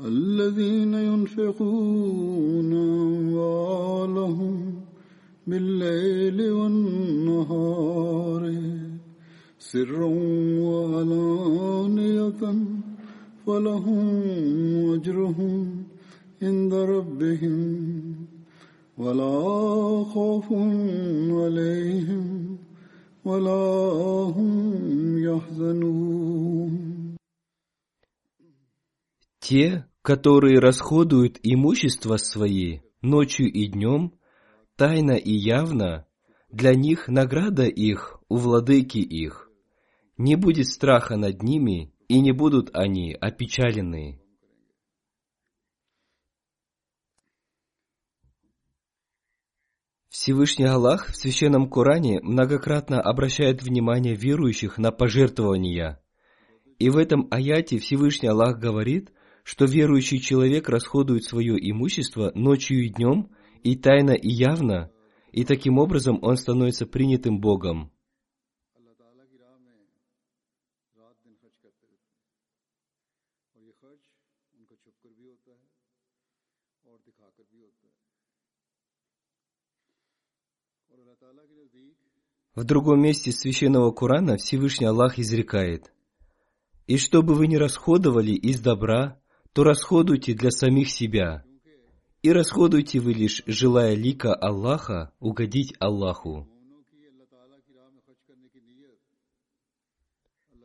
الذين ينفقون أموالهم بالليل والنهار سرا وعلانية فلهم أجرهم عند ربهم ولا خوف عليهم ولا هم يحزنون. Которые расходуют имущество свои ночью и днем, тайно и явно, для них награда их у владыки их. Не будет страха над ними, и не будут они опечалены. Всевышний Аллах в Священном Коране многократно обращает внимание верующих на пожертвования. И в этом аяте Всевышний Аллах говорит, что верующий человек расходует свое имущество ночью и днем, и тайно, и явно, и таким образом он становится принятым Богом. В другом месте Священного Корана Всевышний Аллах изрекает, «И чтобы вы не расходовали из добра, то расходуйте для самих себя, и расходуйте вы лишь, желая лика Аллаха, угодить Аллаху».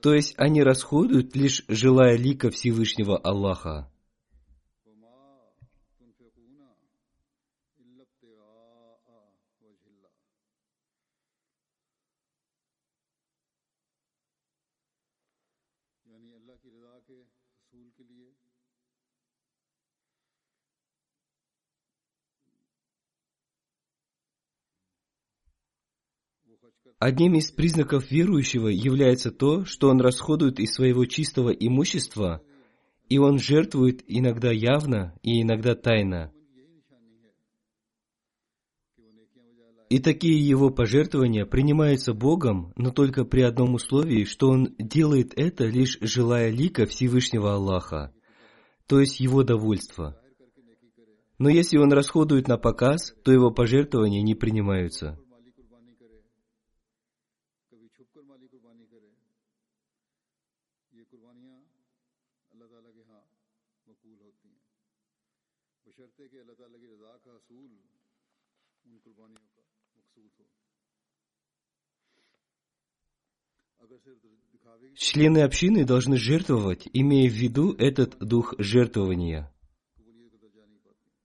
То есть они расходуют лишь желая лика Всевышнего Аллаха. Одним из признаков верующего является то, что он расходует из своего чистого имущества, и он жертвует иногда явно и иногда тайно. И такие его пожертвования принимаются Богом, но только при одном условии, что он делает это лишь желая лика Всевышнего Аллаха, то есть его довольства. Но если он расходует на показ, то его пожертвования не принимаются. Члены общины должны жертвовать, имея в виду этот дух жертвования.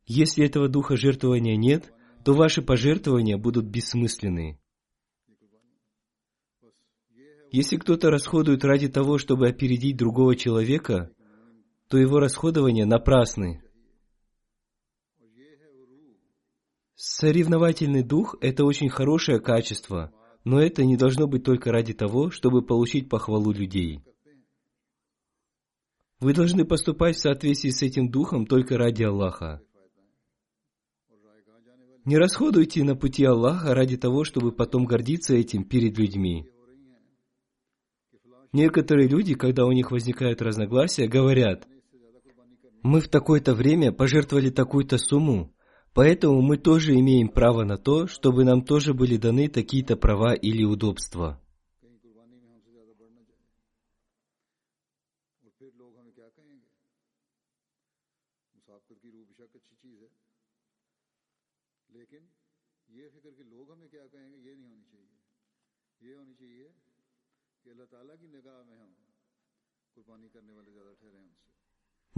Если этого духа жертвования нет, то ваши пожертвования будут бессмысленны. Если кто-то расходует ради того, чтобы опередить другого человека, то его расходования напрасны. Соревновательный дух – это очень хорошее качество, но это не должно быть только ради того, чтобы получить похвалу людей. Вы должны поступать в соответствии с этим духом только ради Аллаха. Не расходуйте на пути Аллаха ради того, чтобы потом гордиться этим перед людьми. Некоторые люди, когда у них возникают разногласия, говорят, мы в такое-то время пожертвовали такую-то сумму, поэтому мы тоже имеем право на то, чтобы нам тоже были даны такие-то права или удобства.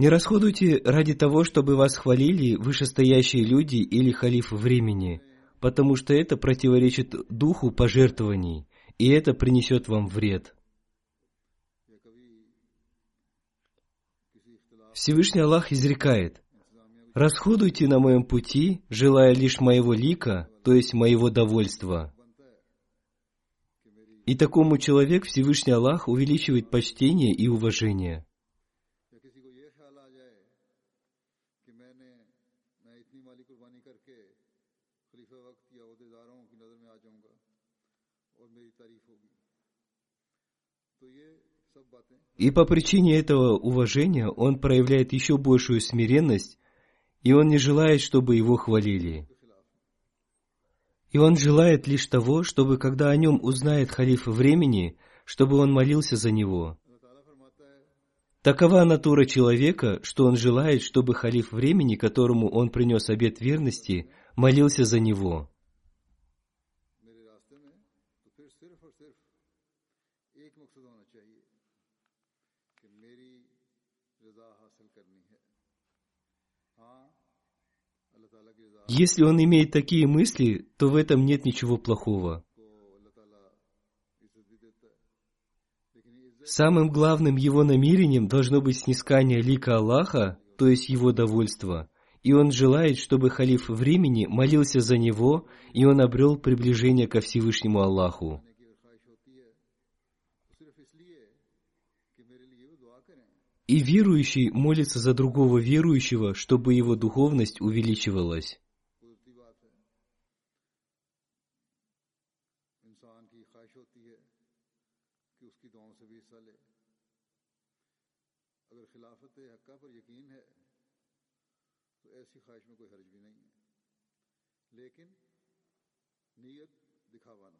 Не расходуйте ради того, чтобы вас хвалили вышестоящие люди или халиф времени, потому что это противоречит духу пожертвований, и это принесет вам вред. Всевышний Аллах изрекает, «Расходуйте на моем пути, желая лишь моего лика, то есть моего довольства». И такому человек Всевышний Аллах увеличивает почтение и уважение. И по причине этого уважения он проявляет еще большую смиренность, и он не желает, чтобы его хвалили. И он желает лишь того, чтобы когда о нем узнает халиф времени, чтобы он молился за него. Такова натура человека, что он желает, чтобы халиф времени, которому он принес обет верности, молился за него. Если он имеет такие мысли, то в этом нет ничего плохого. Самым главным его намерением должно быть снискание лика Аллаха, то есть его довольство. И он желает, чтобы халиф времени молился за него, и он обрел приближение ко Всевышнему Аллаху. И верующий молится за другого верующего, чтобы его духовность увеличивалась. پر یقین ہے، تو ایسی خواہش میں کوئی حرج بھی نہیں ہے۔ لیکن نیت دکھاوا نہ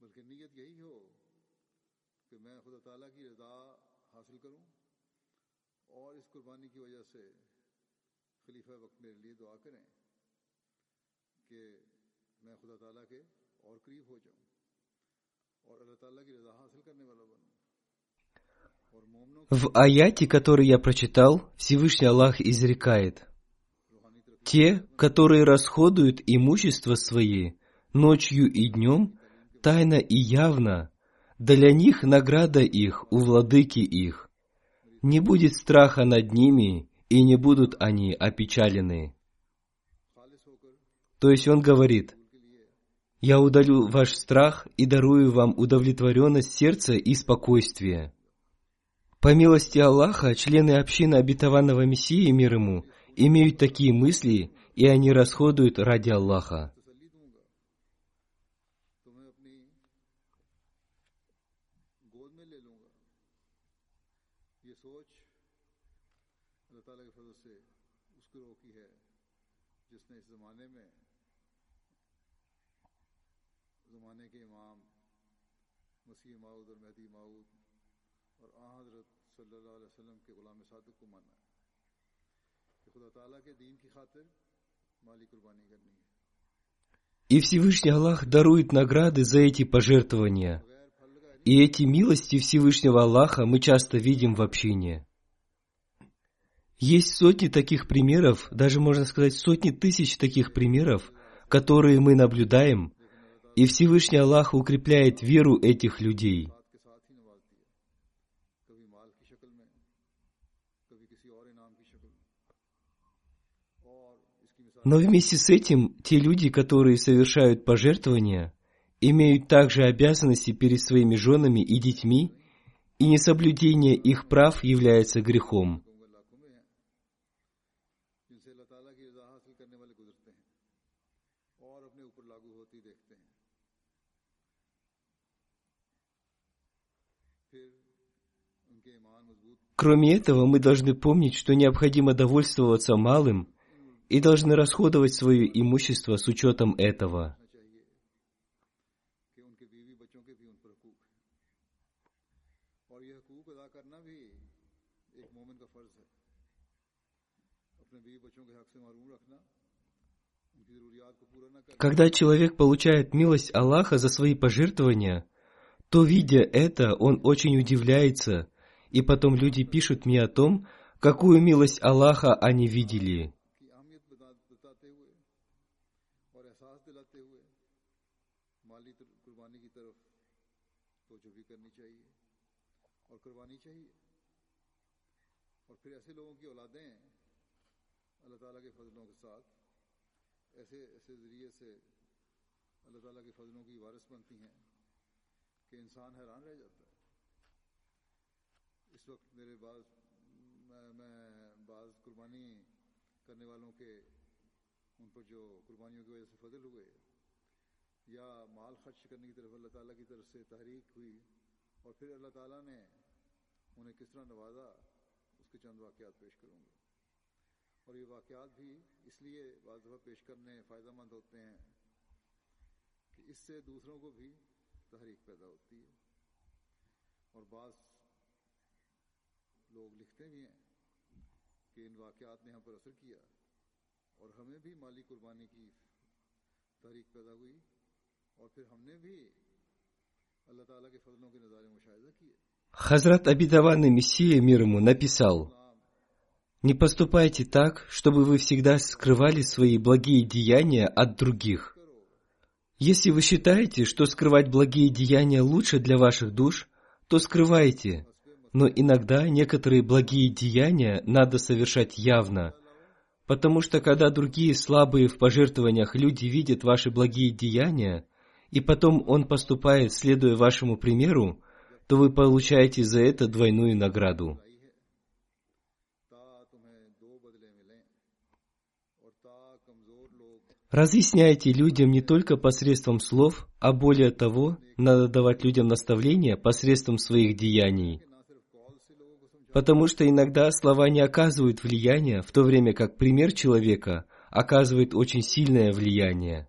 بلکہ نیت یہی ہو کہ میں خدا تعالیٰ کی رضا حاصل کروں اور اس قربانی کی وجہ سے خلیفہ وقت میرے لیے دعا کریں کہ میں خدا تعالیٰ کے اور قریب ہو جاؤں اور اللہ تعالیٰ کی رضا حاصل کرنے والا بنوں۔ В аяте, который я прочитал, Всевышний Аллах изрекает, «Те, которые расходуют имущество свои ночью и днем, тайно и явно, для них награда их у владыки их. Не будет страха над ними, и не будут они опечалены». То есть он говорит, «Я удалю ваш страх и дарую вам удовлетворенность сердца и спокойствие». По милости Аллаха, члены общины обетованного Мессии, мир ему, имеют такие мысли, и они расходуют ради Аллаха. И Всевышний Аллах дарует награды за эти пожертвования. И эти милости Всевышнего Аллаха мы часто видим в общине. Есть сотни таких примеров, даже можно сказать сотни тысяч таких примеров, которые мы наблюдаем, и Всевышний Аллах укрепляет веру этих людей. Но вместе с этим те люди, которые совершают пожертвования, имеют также обязанности перед своими женами и детьми, и несоблюдение их прав является грехом. Кроме этого, мы должны помнить, что необходимо довольствоваться малым – и должны расходовать свое имущество с учетом этого. Когда человек получает милость Аллаха за свои пожертвования, то, видя это, он очень удивляется, и потом люди пишут мне о том, какую милость Аллаха они видели. قربانی چاہیے۔ اور پھر ایسے لوگوں کی اولادیں اللہ تعالیٰ کے فضلوں کے ساتھ ایسے ایسے ذریعے سے اللہ تعالیٰ کے فضلوں کی وارث بنتی ہیں کہ انسان حیران رہ جاتا ہے۔ اس وقت میرے بعض میں بعض قربانی کرنے والوں کے، ان پر جو قربانیوں کی وجہ سے فضل ہوئے، یا مال خرچ کرنے کی طرف اللہ تعالیٰ کی طرف سے تحریک ہوئی، اور پھر اللہ تعالیٰ نے انہیں کس طرح نوازا، اس کے چند واقعات پیش کروں گا۔ اور یہ واقعات بھی اس لیے بعض دفعہ پیش کرنے فائدہ مند ہوتے ہیں کہ اس سے دوسروں کو بھی تحریک پیدا ہوتی ہے۔ اور بعض لوگ لکھتے بھی ہیں کہ ان واقعات نے ہم پر اثر کیا اور ہمیں بھی مالی قربانی کی تحریک پیدا ہوئی اور پھر ہم نے بھی اللہ تعالیٰ کے فضلوں کے نظارے مشاہدہ کیے۔ Хазрат обетованный Мессия мир ему написал, «Не поступайте так, чтобы вы всегда скрывали свои благие деяния от других. Если вы считаете, что скрывать благие деяния лучше для ваших душ, то скрывайте. Но иногда некоторые благие деяния надо совершать явно, потому что когда другие слабые в пожертвованиях люди видят ваши благие деяния, и потом он поступает, следуя вашему примеру, то вы получаете за это двойную награду. Разъясняйте людям не только посредством слов, а более того, надо давать людям наставления посредством своих деяний. Потому что иногда слова не оказывают влияния, в то время как пример человека оказывает очень сильное влияние.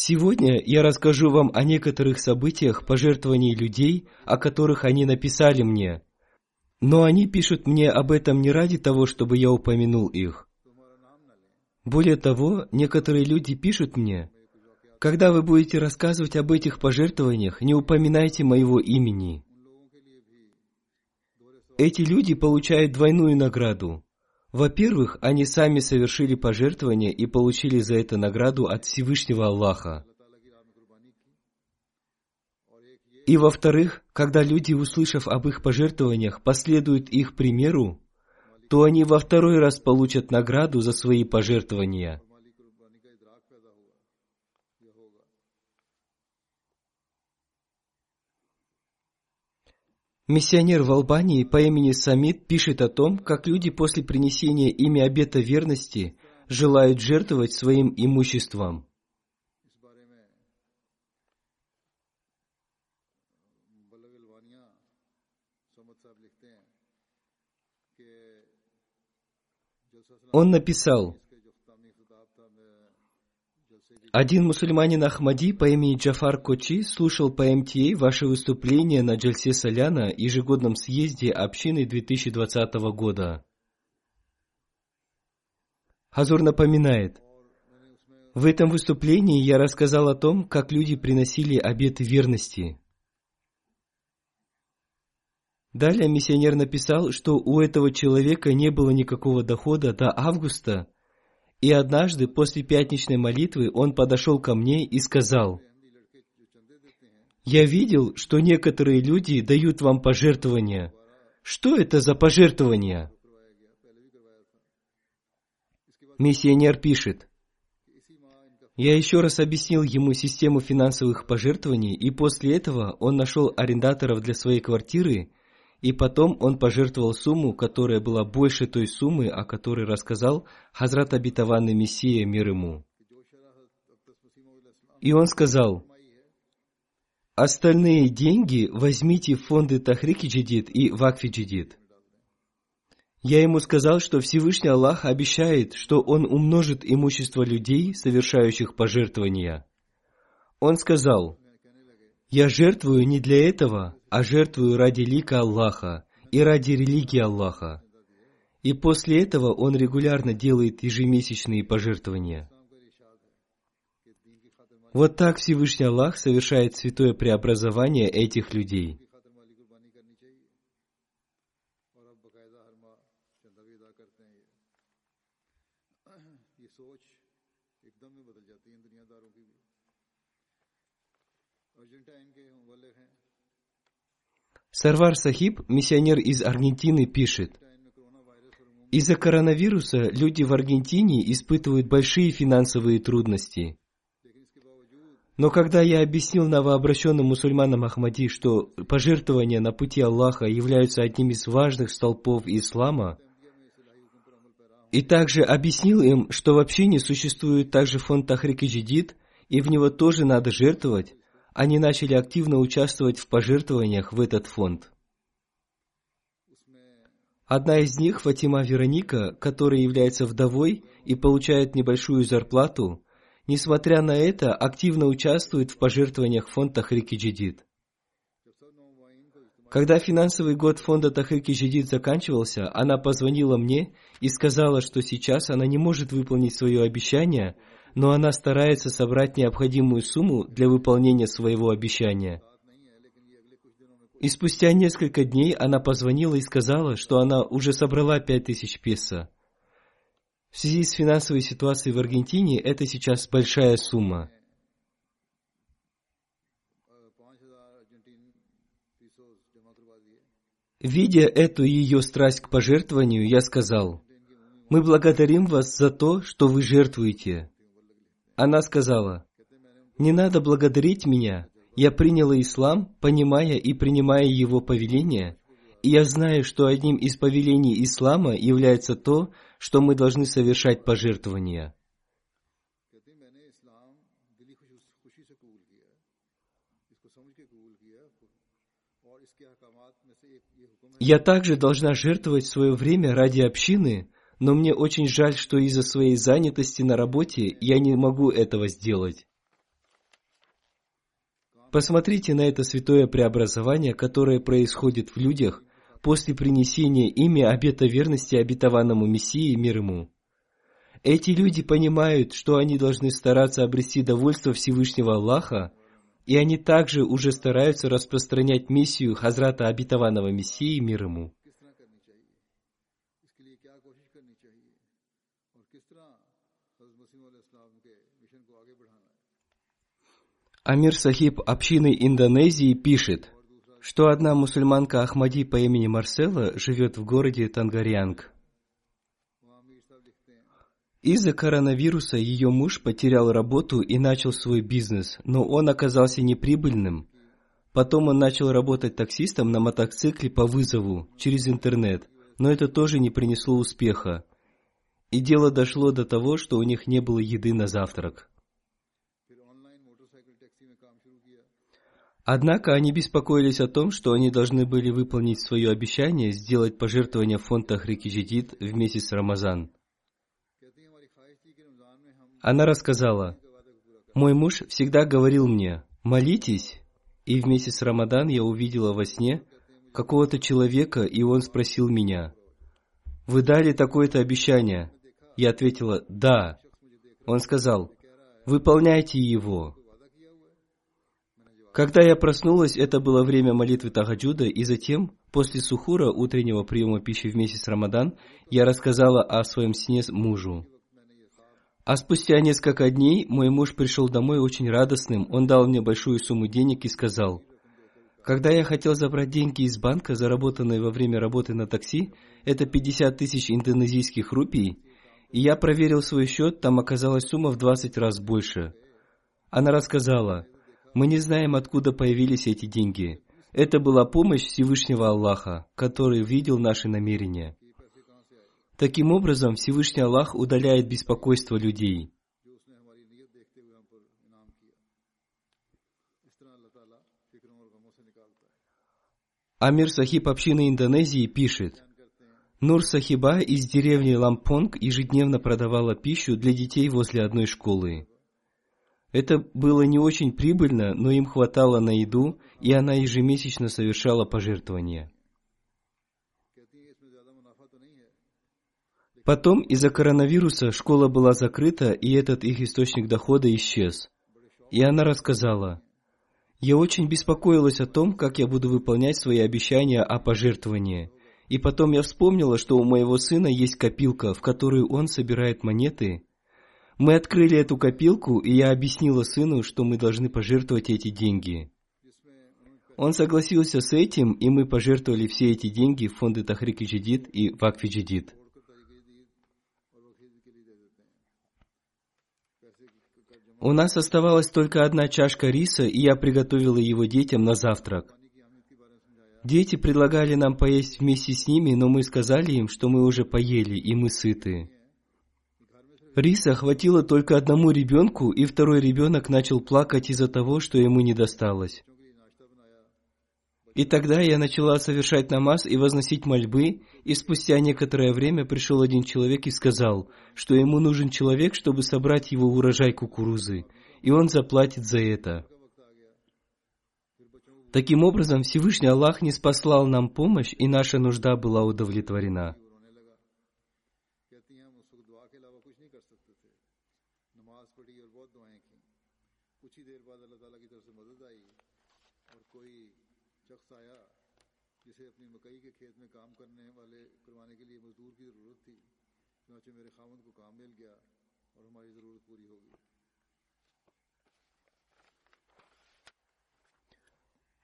Сегодня я расскажу вам о некоторых событиях пожертвований людей, о которых они написали мне. Но они пишут мне об этом не ради того, чтобы я упомянул их. Более того, некоторые люди пишут мне, когда вы будете рассказывать об этих пожертвованиях, не упоминайте моего имени. Эти люди получают двойную награду. Во-первых, они сами совершили пожертвование и получили за это награду от Всевышнего Аллаха. И во-вторых, когда люди, услышав об их пожертвованиях, последуют их примеру, то они во второй раз получат награду за свои пожертвования – Миссионер в Албании по имени Самит пишет о том, как люди после принесения ими обета верности желают жертвовать своим имуществом. Он написал, один мусульманин Ахмади по имени Джафар Кочи слушал по МТА ваше выступление на Джальсе Соляна ежегодном съезде общины 2020 года. Хазур напоминает, в этом выступлении я рассказал о том, как люди приносили обеты верности. Далее миссионер написал, что у этого человека не было никакого дохода до августа, и однажды после пятничной молитвы он подошел ко мне и сказал, «Я видел, что некоторые люди дают вам пожертвования. Что это за пожертвования?» Миссионер пишет, я еще раз объяснил ему систему финансовых пожертвований, и после этого он нашел арендаторов для своей квартиры, и потом он пожертвовал сумму, которая была больше той суммы, о которой рассказал Хазрат Абитаванный Мессия мир ему. И он сказал, остальные деньги возьмите в фонды Тахрики Джидид и Вакфи Джидид. Я ему сказал, что Всевышний Аллах обещает, что Он умножит имущество людей, совершающих пожертвования. Он сказал, «Я жертвую не для этого, а жертвую ради лика Аллаха и ради религии Аллаха». И после этого он регулярно делает ежемесячные пожертвования. Вот так Всевышний Аллах совершает святое преобразование этих людей. Сарвар Сахиб, миссионер из Аргентины, пишет, из-за коронавируса люди в Аргентине испытывают большие финансовые трудности. Но когда я объяснил новообращенным мусульманам Ахмади, что пожертвования на пути Аллаха являются одним из важных столпов ислама, и также объяснил им, что в общине существует также фонд Тахрик и Джидид, и в него тоже надо жертвовать, они начали активно участвовать в пожертвованиях в этот фонд. Одна из них, Фатима Вероника, которая является вдовой и получает небольшую зарплату, несмотря на это, активно участвует в пожертвованиях фонда Тахрики Джидид. Когда финансовый год фонда Тахрики Джидид заканчивался, она позвонила мне и сказала, что сейчас она не может выполнить свое обещание – но она старается собрать необходимую сумму для выполнения своего обещания. И спустя несколько дней она позвонила и сказала, что она уже собрала пять тысяч песо. В связи с финансовой ситуацией в Аргентине это сейчас большая сумма. Видя эту ее страсть к пожертвованию, я сказал, «Мы благодарим вас за то, что вы жертвуете. Она сказала, «Не надо благодарить меня. Я приняла ислам, понимая и принимая его повеления, и я знаю, что одним из повелений ислама является то, что мы должны совершать пожертвования». Я также должна жертвовать свое время ради общины, но мне очень жаль, что из-за своей занятости на работе я не могу этого сделать. Посмотрите на это святое преобразование, которое происходит в людях после принесения ими обета верности обетованному Мессии мир ему. Эти люди понимают, что они должны стараться обрести довольство Всевышнего Аллаха, и они также уже стараются распространять миссию Хазрата обетованного Мессии мир ему. Амир Сахиб общины Индонезии пишет, что одна мусульманка Ахмади по имени Марсела живет в городе Тангарьянг. Из-за коронавируса ее муж потерял работу и начал свой бизнес, но он оказался неприбыльным. Потом он начал работать таксистом на мотоцикле по вызову через интернет, но это тоже не принесло успеха. И дело дошло до того, что у них не было еды на завтрак. Однако они беспокоились о том, что они должны были выполнить свое обещание сделать пожертвование в фонд Тахрики Джидид в месяц Рамазан. Она рассказала, «Мой муж всегда говорил мне, молитесь, и в месяц Рамадан я увидела во сне какого-то человека, и он спросил меня, «Вы дали такое-то обещание?» Я ответила, «Да». Он сказал, «Выполняйте его». Когда я проснулась, это было время молитвы Тахаджуда, и затем, после сухура, утреннего приема пищи в месяц Рамадан, я рассказала о своем сне мужу. А спустя несколько дней мой муж пришел домой очень радостным. Он дал мне большую сумму денег и сказал, когда я хотел забрать деньги из банка, заработанные во время работы на такси, это 50 тысяч индонезийских рупий, И я проверил свой счет, там оказалась сумма в 20 раз больше. Она рассказала, мы не знаем, откуда появились эти деньги. Это была помощь Всевышнего Аллаха, который видел наши намерения. Таким образом, Всевышний Аллах удаляет беспокойство людей. Амир Сахиб общины Индонезии пишет, Нур Сахиба из деревни Лампонг ежедневно продавала пищу для детей возле одной школы. Это было не очень прибыльно, но им хватало на еду, и она ежемесячно совершала пожертвования. Потом из-за коронавируса школа была закрыта, и этот их источник дохода исчез. И она рассказала, «Я очень беспокоилась о том, как я буду выполнять свои обещания о пожертвовании. И потом я вспомнила, что у моего сына есть копилка, в которую он собирает монеты, мы открыли эту копилку, и я объяснила сыну, что мы должны пожертвовать эти деньги. Он согласился с этим, и мы пожертвовали все эти деньги в фонды Тахрики Джидид и Вакфи Джидид. У нас оставалась только одна чашка риса, и я приготовила его детям на завтрак. Дети предлагали нам поесть вместе с ними, но мы сказали им, что мы уже поели, и мы сыты. Риса хватило только одному ребенку, и второй ребенок начал плакать из-за того, что ему не досталось. И тогда я начала совершать намаз и возносить мольбы, и спустя некоторое время пришел один человек и сказал, что ему нужен человек, чтобы собрать его урожай кукурузы, и он заплатит за это. Таким образом, Всевышний Аллах не спаслал нам помощь, и наша нужда была удовлетворена.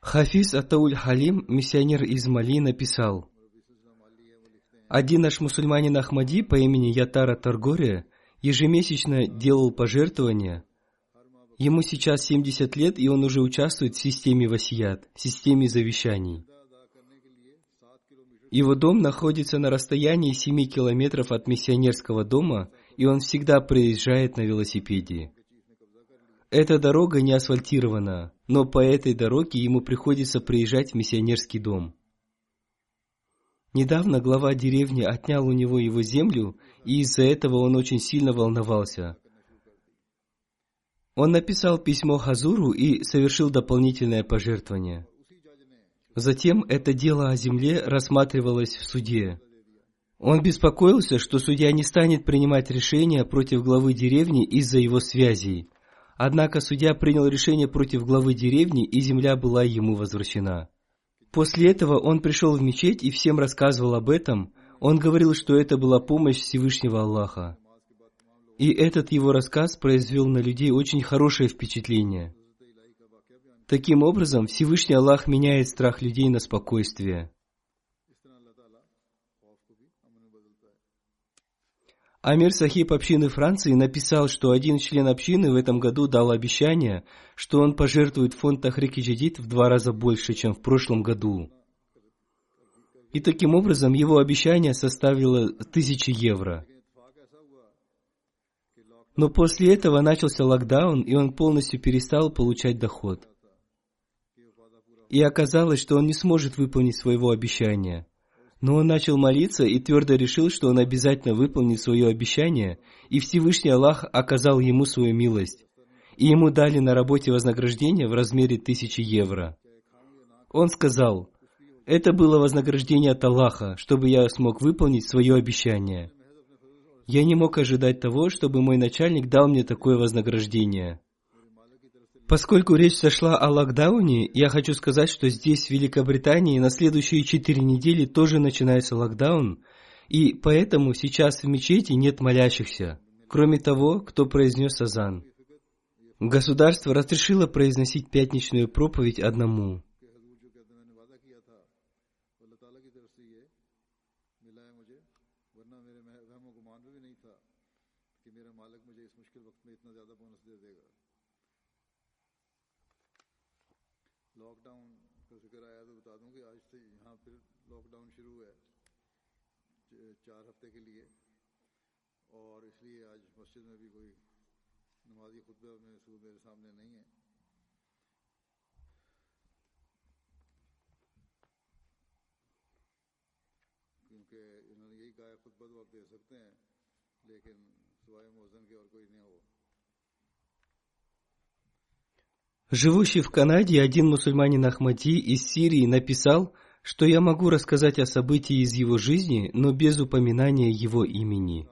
Хафиз Атауль Халим, миссионер из Мали, написал, один наш мусульманин Ахмади по имени Ятара Таргория ежемесячно делал пожертвования. Ему сейчас 70 лет, и он уже участвует в системе васият, системе завещаний. Его дом находится на расстоянии 7 километров от миссионерского дома, и он всегда приезжает на велосипеде. Эта дорога не асфальтирована, но по этой дороге ему приходится приезжать в миссионерский дом. Недавно глава деревни отнял у него его землю, и из-за этого он очень сильно волновался. Он написал письмо Хазуру и совершил дополнительное пожертвование. Затем это дело о земле рассматривалось в суде. Он беспокоился, что судья не станет принимать решения против главы деревни из-за его связей. Однако судья принял решение против главы деревни, и земля была ему возвращена. После этого он пришел в мечеть и всем рассказывал об этом. Он говорил, что это была помощь Всевышнего Аллаха. И этот его рассказ произвел на людей очень хорошее впечатление. Таким образом, Всевышний Аллах меняет страх людей на спокойствие. Амир Сахиб общины Франции написал, что один член общины в этом году дал обещание, что он пожертвует фонд Тахрики Джадид в два раза больше, чем в прошлом году. И таким образом его обещание составило тысячи евро. Но после этого начался локдаун, и он полностью перестал получать доход. И оказалось, что он не сможет выполнить своего обещания. Но он начал молиться и твердо решил, что он обязательно выполнит свое обещание, и Всевышний Аллах оказал ему свою милость. И ему дали на работе вознаграждение в размере тысячи евро. Он сказал, это было вознаграждение от Аллаха, чтобы я смог выполнить свое обещание. Я не мог ожидать того, чтобы мой начальник дал мне такое вознаграждение. Поскольку речь зашла о локдауне, я хочу сказать, что здесь, в Великобритании, на следующие четыре недели тоже начинается локдаун, и поэтому сейчас в мечети нет молящихся, кроме того, кто произнес азан. Государство разрешило произносить пятничную проповедь одному. Живущий в Канаде один мусульманин Ахмади из Сирии написал, что я могу рассказать о событии из его жизни, но без упоминания его имени.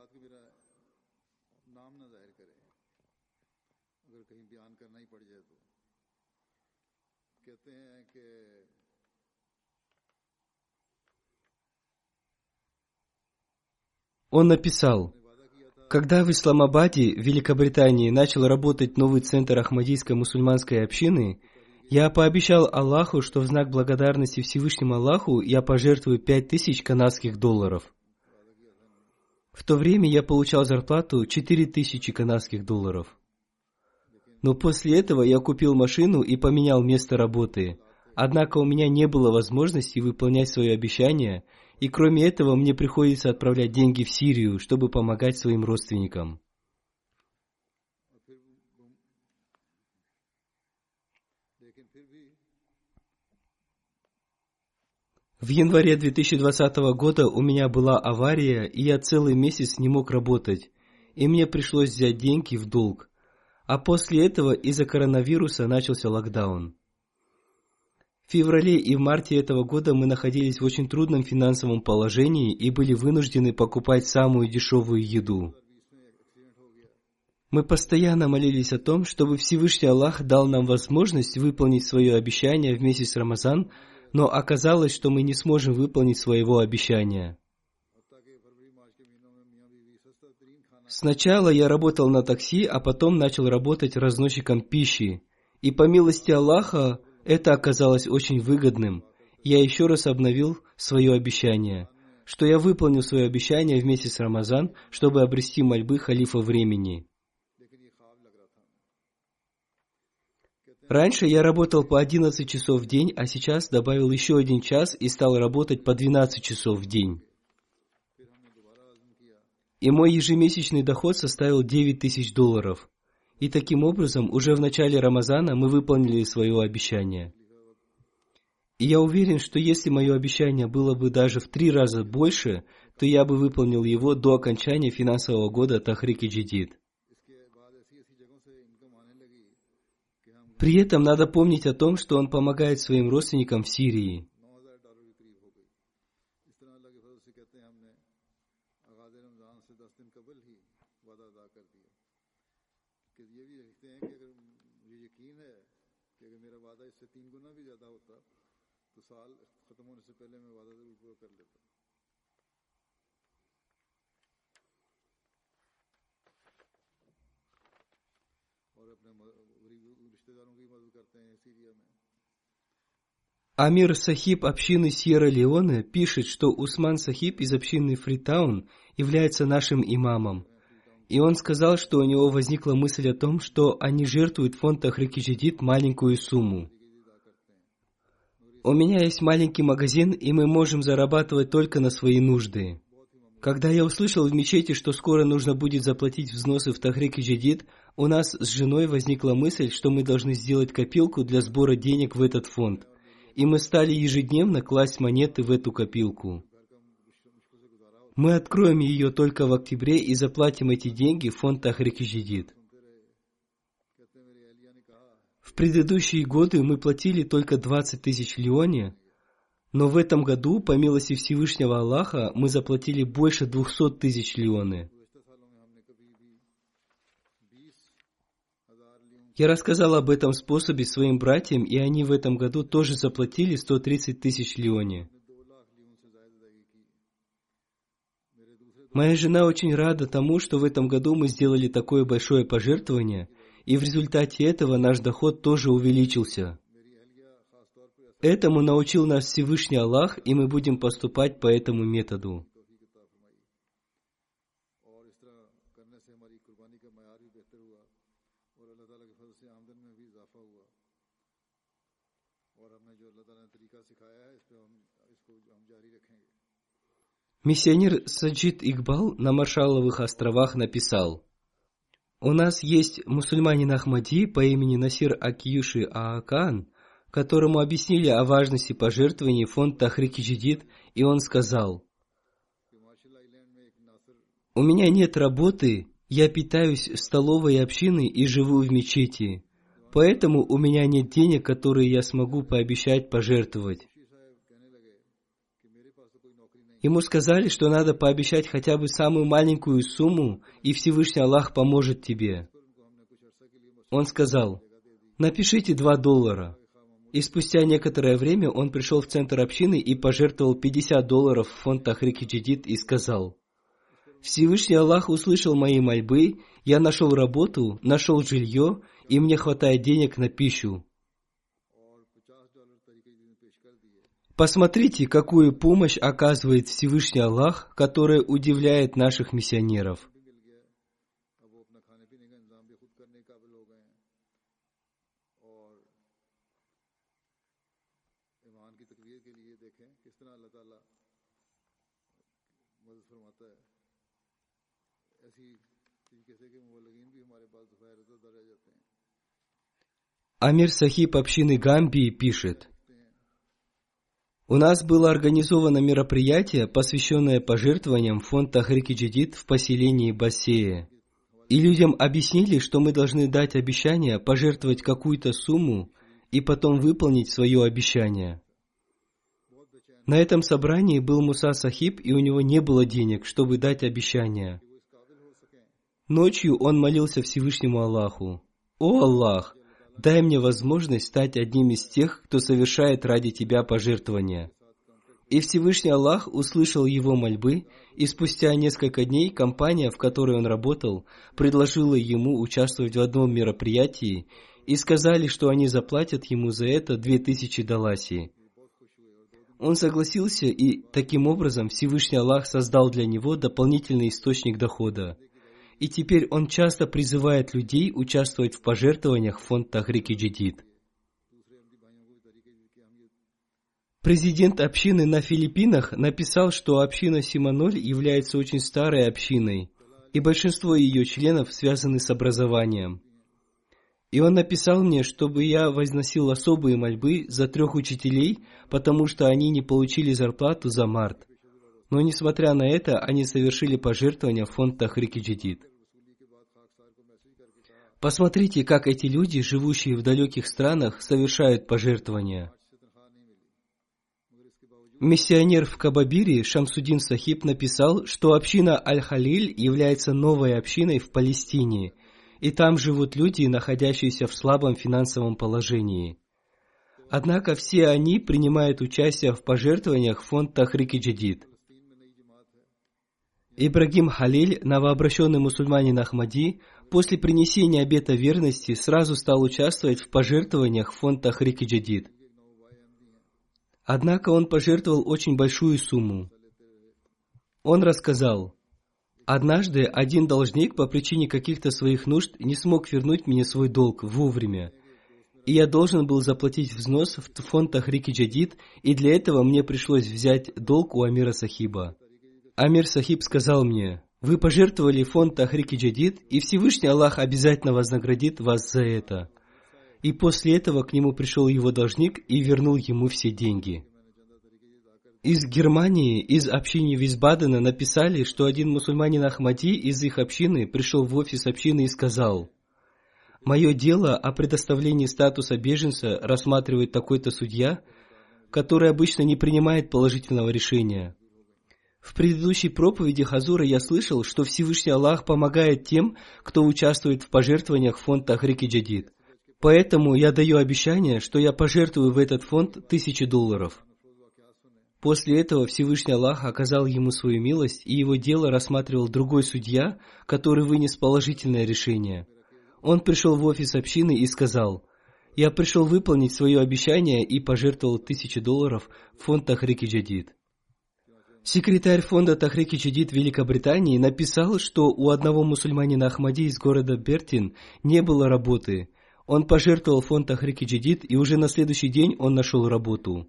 Он написал, когда в Исламабаде, Великобритании, начал работать новый центр Ахмадийской мусульманской общины, я пообещал Аллаху, что в знак благодарности Всевышнему Аллаху я пожертвую пять тысяч канадских долларов. В то время я получал зарплату четыре тысячи канадских долларов. Но после этого я купил машину и поменял место работы. Однако у меня не было возможности выполнять свое обещание, и кроме этого, мне приходится отправлять деньги в Сирию, чтобы помогать своим родственникам. В январе 2020 года у меня была авария, и я целый месяц не мог работать, и мне пришлось взять деньги в долг. А после этого из-за коронавируса начался локдаун. В феврале и в марте этого года мы находились в очень трудном финансовом положении и были вынуждены покупать самую дешевую еду. Мы постоянно молились о том, чтобы Всевышний Аллах дал нам возможность выполнить свое обещание в месяц Рамазан, но оказалось, что мы не сможем выполнить своего обещания. Сначала я работал на такси, а потом начал работать разносчиком пищи. И по милости Аллаха, это оказалось очень выгодным. Я еще раз обновил свое обещание, что я выполню свое обещание в месяц Рамазан, чтобы обрести мольбы халифа времени. Раньше я работал по 11 часов в день, а сейчас добавил еще один час и стал работать по 12 часов в день. И мой ежемесячный доход составил 9 тысяч долларов. И таким образом, уже в начале Рамазана мы выполнили свое обещание. И я уверен, что если мое обещание было бы даже в три раза больше, то я бы выполнил его до окончания финансового года Тахрики Джидид. При этом надо помнить о том, что он помогает своим родственникам в Сирии. Амир Сахиб общины Сьерра-Леоне пишет, что Усман Сахиб из общины Фритаун является нашим имамом. И он сказал, что у него возникла мысль о том, что они жертвуют фонд Ахрики Джадид маленькую сумму. У меня есть маленький магазин, и мы можем зарабатывать только на свои нужды. Когда я услышал в мечети, что скоро нужно будет заплатить взносы в Тахрик и Джадид, у нас с женой возникла мысль, что мы должны сделать копилку для сбора денег в этот фонд. И мы стали ежедневно класть монеты в эту копилку. Мы откроем ее только в октябре и заплатим эти деньги в фонд Тахрикижидит. В предыдущие годы мы платили только 20 тысяч леони, но в этом году, по милости Всевышнего Аллаха, мы заплатили больше 200 тысяч леоны. Я рассказал об этом способе своим братьям, и они в этом году тоже заплатили 130 тысяч леони. Моя жена очень рада тому, что в этом году мы сделали такое большое пожертвование, и в результате этого наш доход тоже увеличился. Этому научил нас Всевышний Аллах, и мы будем поступать по этому методу. Миссионер Саджид Игбал на Маршалловых островах написал «У нас есть мусульманин Ахмади по имени Насир Акиюши Аакан, которому объяснили о важности пожертвований фонд Тахрики Джидид, и он сказал, «У меня нет работы, я питаюсь в столовой общины и живу в мечети, поэтому у меня нет денег, которые я смогу пообещать пожертвовать. Ему сказали, что надо пообещать хотя бы самую маленькую сумму, и Всевышний Аллах поможет тебе. Он сказал, напишите два доллара. И спустя некоторое время он пришел в центр общины и пожертвовал 50 долларов в фонд Ахрики Джидит и сказал, «Всевышний Аллах услышал мои мольбы, я нашел работу, нашел жилье, и мне хватает денег на пищу. Посмотрите, какую помощь оказывает Всевышний Аллах, которая удивляет наших миссионеров. Амир Сахиб общины Гамбии пишет – у нас было организовано мероприятие, посвященное пожертвованиям в фонд Тахрики Джидид в поселении Бассея. И людям объяснили, что мы должны дать обещание пожертвовать какую-то сумму и потом выполнить свое обещание. На этом собрании был Муса Сахиб, и у него не было денег, чтобы дать обещание. Ночью он молился Всевышнему Аллаху. «О Аллах, дай мне возможность стать одним из тех, кто совершает ради Тебя пожертвования». И Всевышний Аллах услышал его мольбы, и спустя несколько дней компания, в которой он работал, предложила ему участвовать в одном мероприятии и сказали, что они заплатят ему за это две тысячи даласий. Он согласился, и таким образом Всевышний Аллах создал для него дополнительный источник дохода. И теперь он часто призывает людей участвовать в пожертвованиях в фонд Тахрики Джидид. Президент общины на Филиппинах написал, что община Симоноль является очень старой общиной, и большинство ее членов связаны с образованием. И он написал мне, чтобы я возносил особые мольбы за трех учителей, потому что они не получили зарплату за март. Но несмотря на это, они совершили пожертвования в фонд Тахрики Джидид. Посмотрите, как эти люди, живущие в далеких странах, совершают пожертвования. Миссионер в Кабабире Шамсудин Сахиб написал, что община Аль-Халиль является новой общиной в Палестине, и там живут люди, находящиеся в слабом финансовом положении. Однако все они принимают участие в пожертвованиях в фонд Тахрики Джадид. Ибрагим Халиль, новообращенный мусульманин Ахмади, после принесения обета верности сразу стал участвовать в пожертвованиях в фонд Тахрики Джадид. Однако он пожертвовал очень большую сумму. Он рассказал, «Однажды один должник по причине каких-то своих нужд не смог вернуть мне свой долг вовремя, и я должен был заплатить взнос в фонд Тахрики Джадид, и для этого мне пришлось взять долг у Амира Сахиба. Амир Сахиб сказал мне, «Вы пожертвовали фонд Тахрики Джадид, и Всевышний Аллах обязательно вознаградит вас за это». И после этого к нему пришел его должник и вернул ему все деньги. Из Германии, из общины Висбадена написали, что один мусульманин Ахмади из их общины пришел в офис общины и сказал, «Мое дело о предоставлении статуса беженца рассматривает такой-то судья, который обычно не принимает положительного решения. В предыдущей проповеди Хазура я слышал, что Всевышний Аллах помогает тем, кто участвует в пожертвованиях в фонд Джадид. Поэтому я даю обещание, что я пожертвую в этот фонд тысячи долларов. После этого Всевышний Аллах оказал ему свою милость, и его дело рассматривал другой судья, который вынес положительное решение. Он пришел в офис общины и сказал, «Я пришел выполнить свое обещание и пожертвовал тысячи долларов в фонд Тахрики Джадид». Секретарь фонда Тахрики Чедид Великобритании написал, что у одного мусульманина Ахмади из города Бертин не было работы. Он пожертвовал фонд Тахрики Чедид, и уже на следующий день он нашел работу.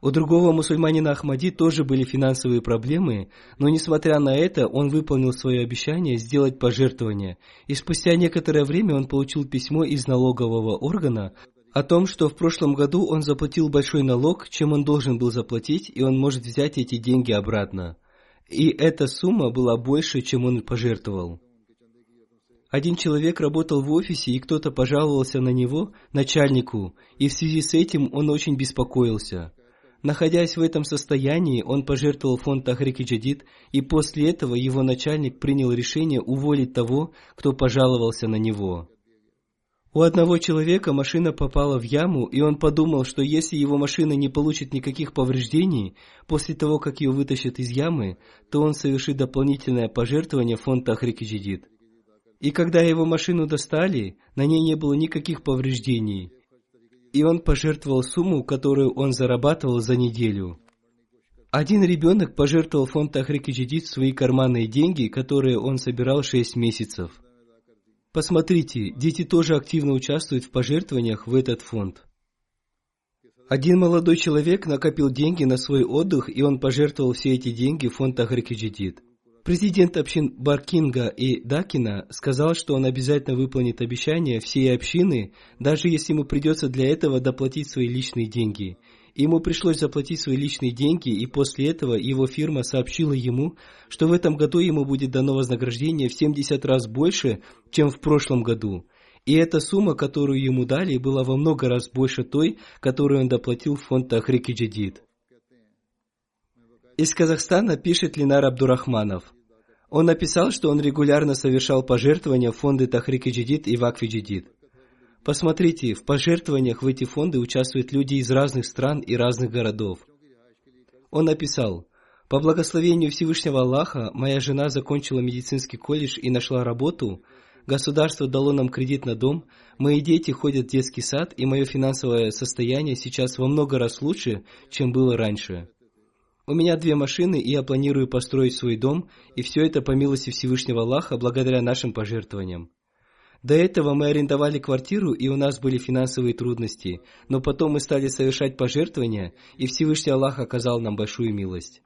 У другого мусульманина Ахмади тоже были финансовые проблемы, но несмотря на это, он выполнил свое обещание сделать пожертвование, и спустя некоторое время он получил письмо из налогового органа, о том, что в прошлом году он заплатил большой налог, чем он должен был заплатить, и он может взять эти деньги обратно. И эта сумма была больше, чем он пожертвовал. Один человек работал в офисе, и кто-то пожаловался на него, начальнику, и в связи с этим он очень беспокоился. Находясь в этом состоянии, он пожертвовал фонд Тахрики Джадид, и после этого его начальник принял решение уволить того, кто пожаловался на него. У одного человека машина попала в яму, и он подумал, что если его машина не получит никаких повреждений после того, как ее вытащат из ямы, то он совершит дополнительное пожертвование в фонд Тахрики Джидид. И когда его машину достали, на ней не было никаких повреждений, и он пожертвовал сумму, которую он зарабатывал за неделю. Один ребенок пожертвовал фонд Тахрики Джидид свои карманные деньги, которые он собирал 6 месяцев – Посмотрите, дети тоже активно участвуют в пожертвованиях в этот фонд. Один молодой человек накопил деньги на свой отдых, и он пожертвовал все эти деньги в фонд Ахрикиджидид. Президент общин Баркинга и Дакина сказал, что он обязательно выполнит обещание всей общины, даже если ему придется для этого доплатить свои личные деньги – Ему пришлось заплатить свои личные деньги, и после этого его фирма сообщила ему, что в этом году ему будет дано вознаграждение в 70 раз больше, чем в прошлом году. И эта сумма, которую ему дали, была во много раз больше той, которую он доплатил в фонд Ахрики Джадид. Из Казахстана пишет Ленар Абдурахманов. Он написал, что он регулярно совершал пожертвования в фонды Тахрики Джадид и Вакфи Джадид. Посмотрите, в пожертвованиях в эти фонды участвуют люди из разных стран и разных городов. Он написал, «По благословению Всевышнего Аллаха, моя жена закончила медицинский колледж и нашла работу, государство дало нам кредит на дом, мои дети ходят в детский сад, и мое финансовое состояние сейчас во много раз лучше, чем было раньше. У меня две машины, и я планирую построить свой дом, и все это по милости Всевышнего Аллаха благодаря нашим пожертвованиям. До этого мы арендовали квартиру, и у нас были финансовые трудности, но потом мы стали совершать пожертвования, и Всевышний Аллах оказал нам большую милость.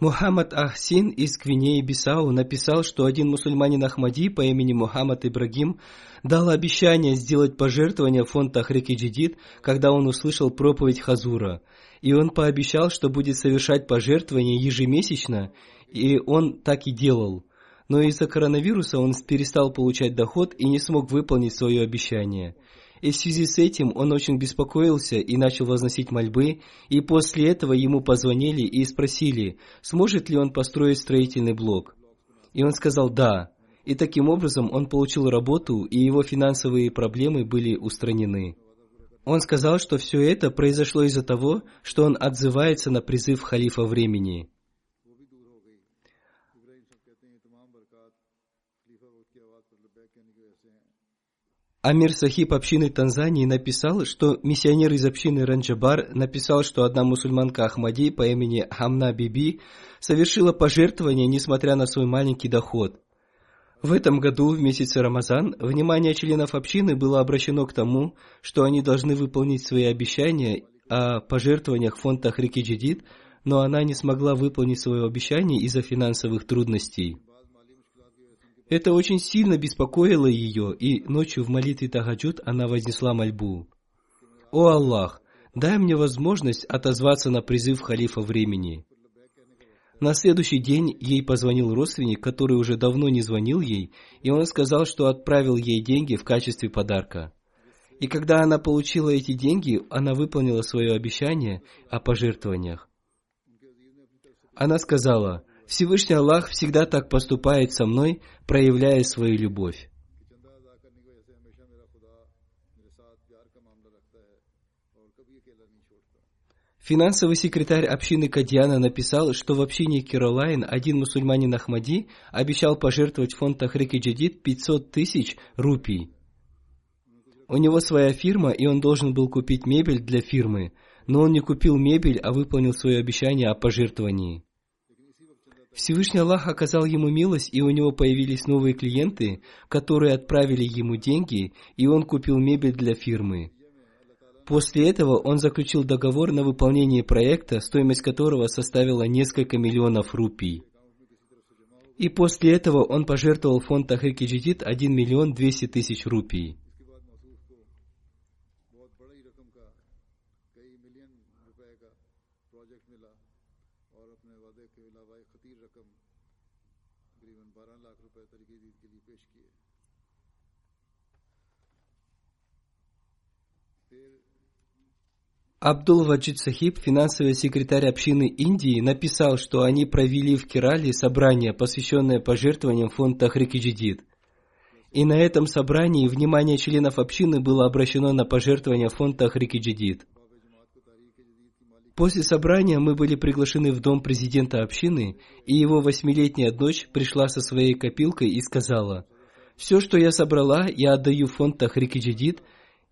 Мухаммад Ахсин из Гвинеи Бисау написал, что один мусульманин Ахмади по имени Мухаммад Ибрагим дал обещание сделать пожертвование в фонд Тахрики Джидид, когда он услышал проповедь Хазура. И он пообещал, что будет совершать пожертвования ежемесячно, и он так и делал. Но из-за коронавируса он перестал получать доход и не смог выполнить свое обещание. И в связи с этим он очень беспокоился и начал возносить мольбы, и после этого ему позвонили и спросили, сможет ли он построить строительный блок. И он сказал «да». И таким образом он получил работу, и его финансовые проблемы были устранены. Он сказал, что все это произошло из-за того, что он отзывается на призыв халифа времени. Амир Сахиб общины Танзании написал, что миссионер из общины Ранджабар написал, что одна мусульманка Ахмади по имени Хамна Биби совершила пожертвование, несмотря на свой маленький доход. В этом году, в месяце Рамазан, внимание членов общины было обращено к тому, что они должны выполнить свои обещания о пожертвованиях в фондах реки Джидид, но она не смогла выполнить свое обещание из-за финансовых трудностей. Это очень сильно беспокоило ее, и ночью в молитве Тагаджуд она вознесла мольбу. «О Аллах, дай мне возможность отозваться на призыв халифа времени». На следующий день ей позвонил родственник, который уже давно не звонил ей, и он сказал, что отправил ей деньги в качестве подарка. И когда она получила эти деньги, она выполнила свое обещание о пожертвованиях. Она сказала, Всевышний Аллах всегда так поступает со мной, проявляя свою любовь. Финансовый секретарь общины Кадьяна написал, что в общине Киролайн один мусульманин Ахмади обещал пожертвовать фонд Тахрики Джадид 500 тысяч рупий. У него своя фирма, и он должен был купить мебель для фирмы, но он не купил мебель, а выполнил свое обещание о пожертвовании. Всевышний Аллах оказал ему милость, и у него появились новые клиенты, которые отправили ему деньги, и он купил мебель для фирмы. После этого он заключил договор на выполнение проекта, стоимость которого составила несколько миллионов рупий. И после этого он пожертвовал фонд Тахрики Джидид 1 миллион 200 тысяч рупий. Абдул Ваджид Сахиб, финансовый секретарь общины Индии, написал, что они провели в Керале собрание, посвященное пожертвованиям фонда Тахрики Джидид. И на этом собрании внимание членов общины было обращено на пожертвования фонда Тахрики Джидид. После собрания мы были приглашены в дом президента общины, и его восьмилетняя дочь пришла со своей копилкой и сказала, «Все, что я собрала, я отдаю фонд Тахрики Джидид,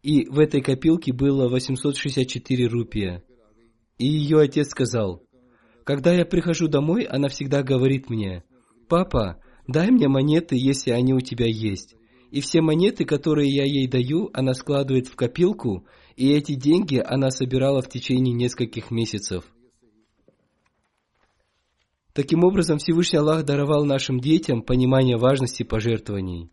и в этой копилке было 864 рупия. И ее отец сказал, когда я прихожу домой, она всегда говорит мне, «Папа, дай мне монеты, если они у тебя есть». И все монеты, которые я ей даю, она складывает в копилку, и эти деньги она собирала в течение нескольких месяцев. Таким образом, Всевышний Аллах даровал нашим детям понимание важности пожертвований.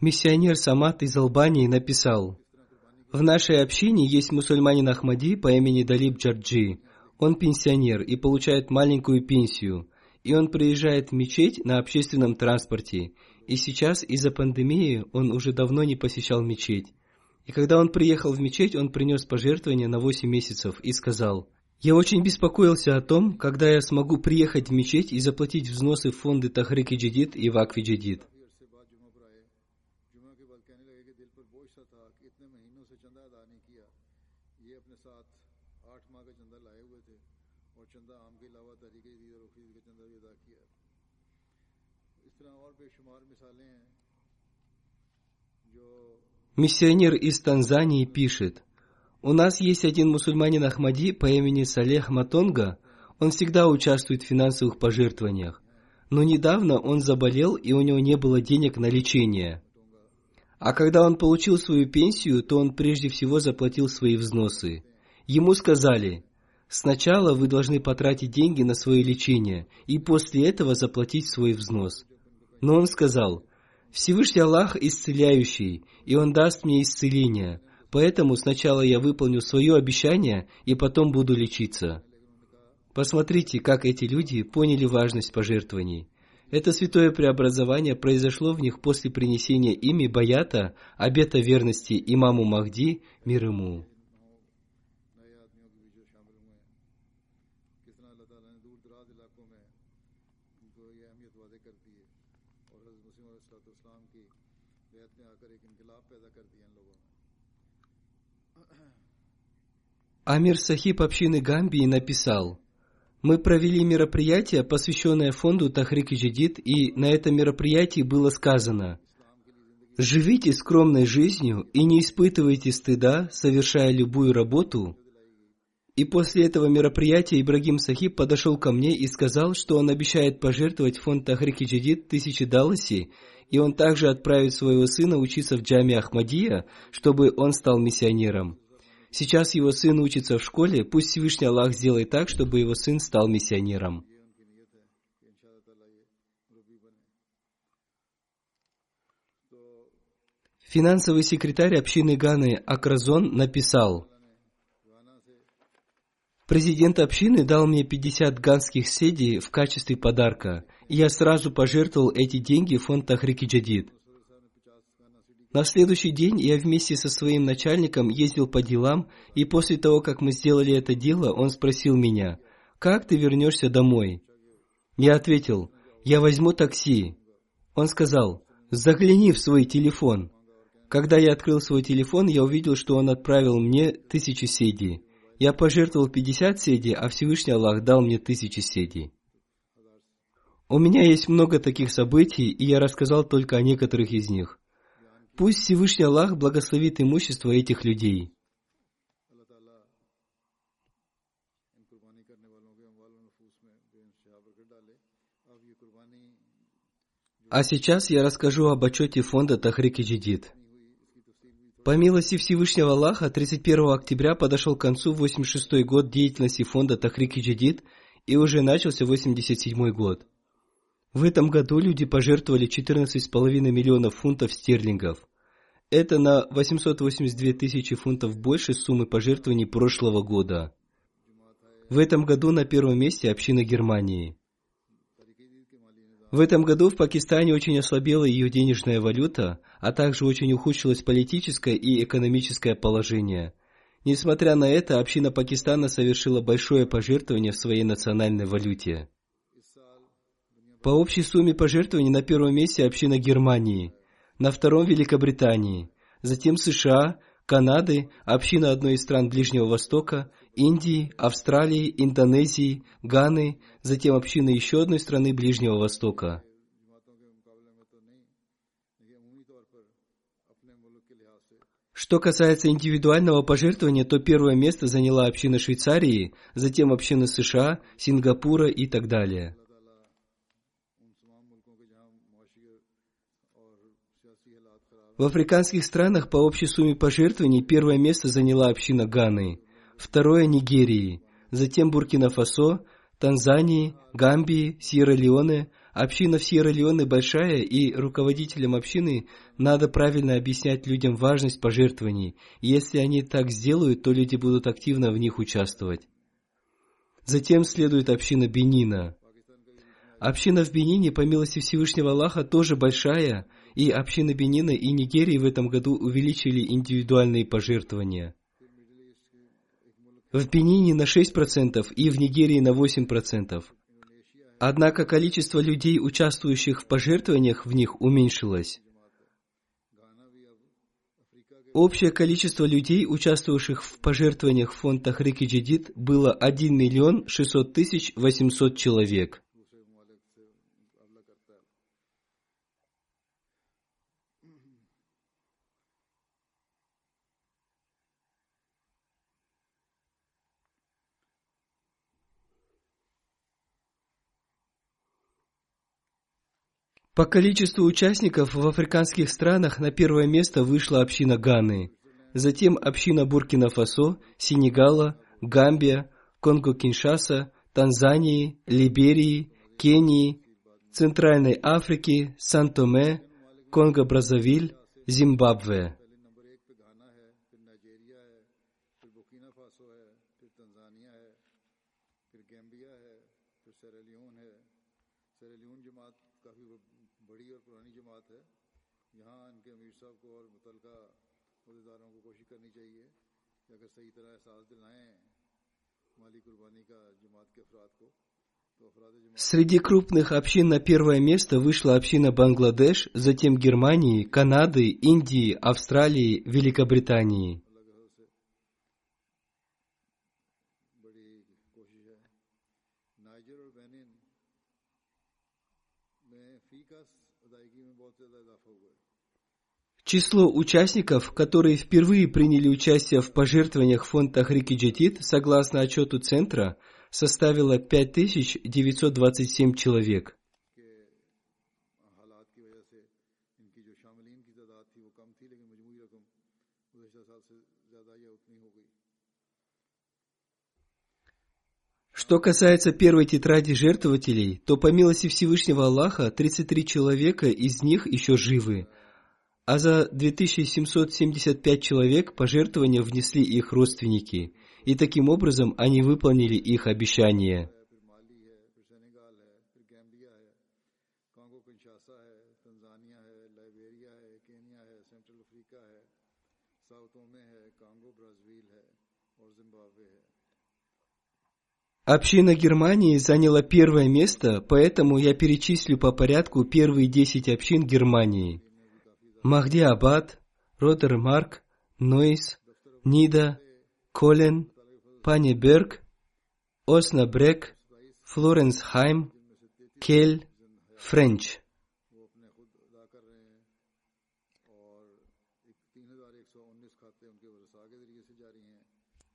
Миссионер Самат из Албании написал, «В нашей общине есть мусульманин Ахмади по имени Далиб Джарджи. Он пенсионер и получает маленькую пенсию, и он приезжает в мечеть на общественном транспорте, и сейчас из-за пандемии он уже давно не посещал мечеть. И когда он приехал в мечеть, он принес пожертвование на 8 месяцев и сказал, «Я очень беспокоился о том, когда я смогу приехать в мечеть и заплатить взносы в фонды Тахрики Джидид и Вакви Джидид. Миссионер из Танзании пишет, «У нас есть один мусульманин Ахмади по имени Салех Матонга. Он всегда участвует в финансовых пожертвованиях. Но недавно он заболел, и у него не было денег на лечение. А когда он получил свою пенсию, то он прежде всего заплатил свои взносы. Ему сказали, сначала вы должны потратить деньги на свое лечение, и после этого заплатить свой взнос. Но он сказал, Всевышний Аллах исцеляющий, и Он даст мне исцеление. Поэтому сначала я выполню свое обещание, и потом буду лечиться. Посмотрите, как эти люди поняли важность пожертвований. Это святое преобразование произошло в них после принесения ими баята, обета верности имаму Махди, мир ему. Амир Сахиб общины Гамбии написал, «Мы провели мероприятие, посвященное фонду Тахрик и Джадид, и на этом мероприятии было сказано, «Живите скромной жизнью и не испытывайте стыда, совершая любую работу». И после этого мероприятия Ибрагим Сахиб подошел ко мне и сказал, что он обещает пожертвовать фонд Тахрик и Джадид тысячи даласи, и он также отправит своего сына учиться в джаме Ахмадия, чтобы он стал миссионером. Сейчас его сын учится в школе, пусть Всевышний Аллах сделает так, чтобы его сын стал миссионером. Финансовый секретарь общины Ганы Акразон написал, Президент общины дал мне 50 ганских седий в качестве подарка, и я сразу пожертвовал эти деньги в фонд Тахрики Джадид. На следующий день я вместе со своим начальником ездил по делам, и после того, как мы сделали это дело, он спросил меня, «Как ты вернешься домой?» Я ответил, я возьму такси. Он сказал, загляни в свой телефон. Когда я открыл свой телефон, я увидел, что он отправил мне тысячу седи я пожертвовал 50 седей, а Всевышний Аллах дал мне тысячи седей. У меня есть много таких событий, и я рассказал только о некоторых из них. Пусть Всевышний Аллах благословит имущество этих людей. А сейчас я расскажу об отчете фонда Тахрики Джидид. По милости Всевышнего Аллаха, 31 октября подошел к концу 86-й год деятельности фонда Тахрики Джидид и уже начался 87-й год. В этом году люди пожертвовали 14,5 миллионов фунтов стерлингов. Это на 882 тысячи фунтов больше суммы пожертвований прошлого года. В этом году на первом месте община Германии. В этом году в Пакистане очень ослабела ее денежная валюта, а также очень ухудшилось политическое и экономическое положение. Несмотря на это, община Пакистана совершила большое пожертвование в своей национальной валюте. По общей сумме пожертвований на первом месте община Германии, на втором Великобритании, затем США, Канады, община одной из стран Ближнего Востока, Индии, Австралии, Индонезии, Ганы, затем общины еще одной страны Ближнего Востока. Что касается индивидуального пожертвования, то первое место заняла община Швейцарии, затем община США, Сингапура и так далее. В африканских странах по общей сумме пожертвований первое место заняла община Ганы – второе – Нигерии, затем Буркина-Фасо, Танзании, Гамбии, Сьерра-Леоне. Община в Сьерра-Леоне большая, и руководителям общины надо правильно объяснять людям важность пожертвований. Если они так сделают, то люди будут активно в них участвовать. Затем следует община Бенина. Община в Бенине, по милости Всевышнего Аллаха, тоже большая, и общины Бенина и Нигерии в этом году увеличили индивидуальные пожертвования. В Бенине на 6% и в Нигерии на 8%. Однако количество людей, участвующих в пожертвованиях в них, уменьшилось. Общее количество людей, участвовавших в пожертвованиях в фонд Тахрики Джадид, было 1 миллион 600 тысяч 800 человек. По количеству участников в африканских странах на первое место вышла община Ганы, затем община Буркина-Фасо, Сенегала, Гамбия, Конго-Киншаса, Танзании, Либерии, Кении, Центральной Африки, Сан-Томе, Конго-Бразавиль, Зимбабве. Среди крупных общин на первое место вышла община Бангладеш, затем Германии, Канады, Индии, Австралии, Великобритании. Число участников, которые впервые приняли участие в пожертвованиях фонда Хрикиджетит, согласно отчету Центра – составила 5927 человек. Что касается первой тетради жертвователей, то по милости Всевышнего Аллаха 33 человека из них еще живы, а за 2775 человек пожертвования внесли их родственники – и таким образом они выполнили их обещание. Община Германии заняла первое место, поэтому я перечислю по порядку первые 10 общин Германии. Махди Абад, Ротермарк, Нойс, Нида, Колен, Паниберг, Оснабрек, Флоренсхайм, Кель, Френч.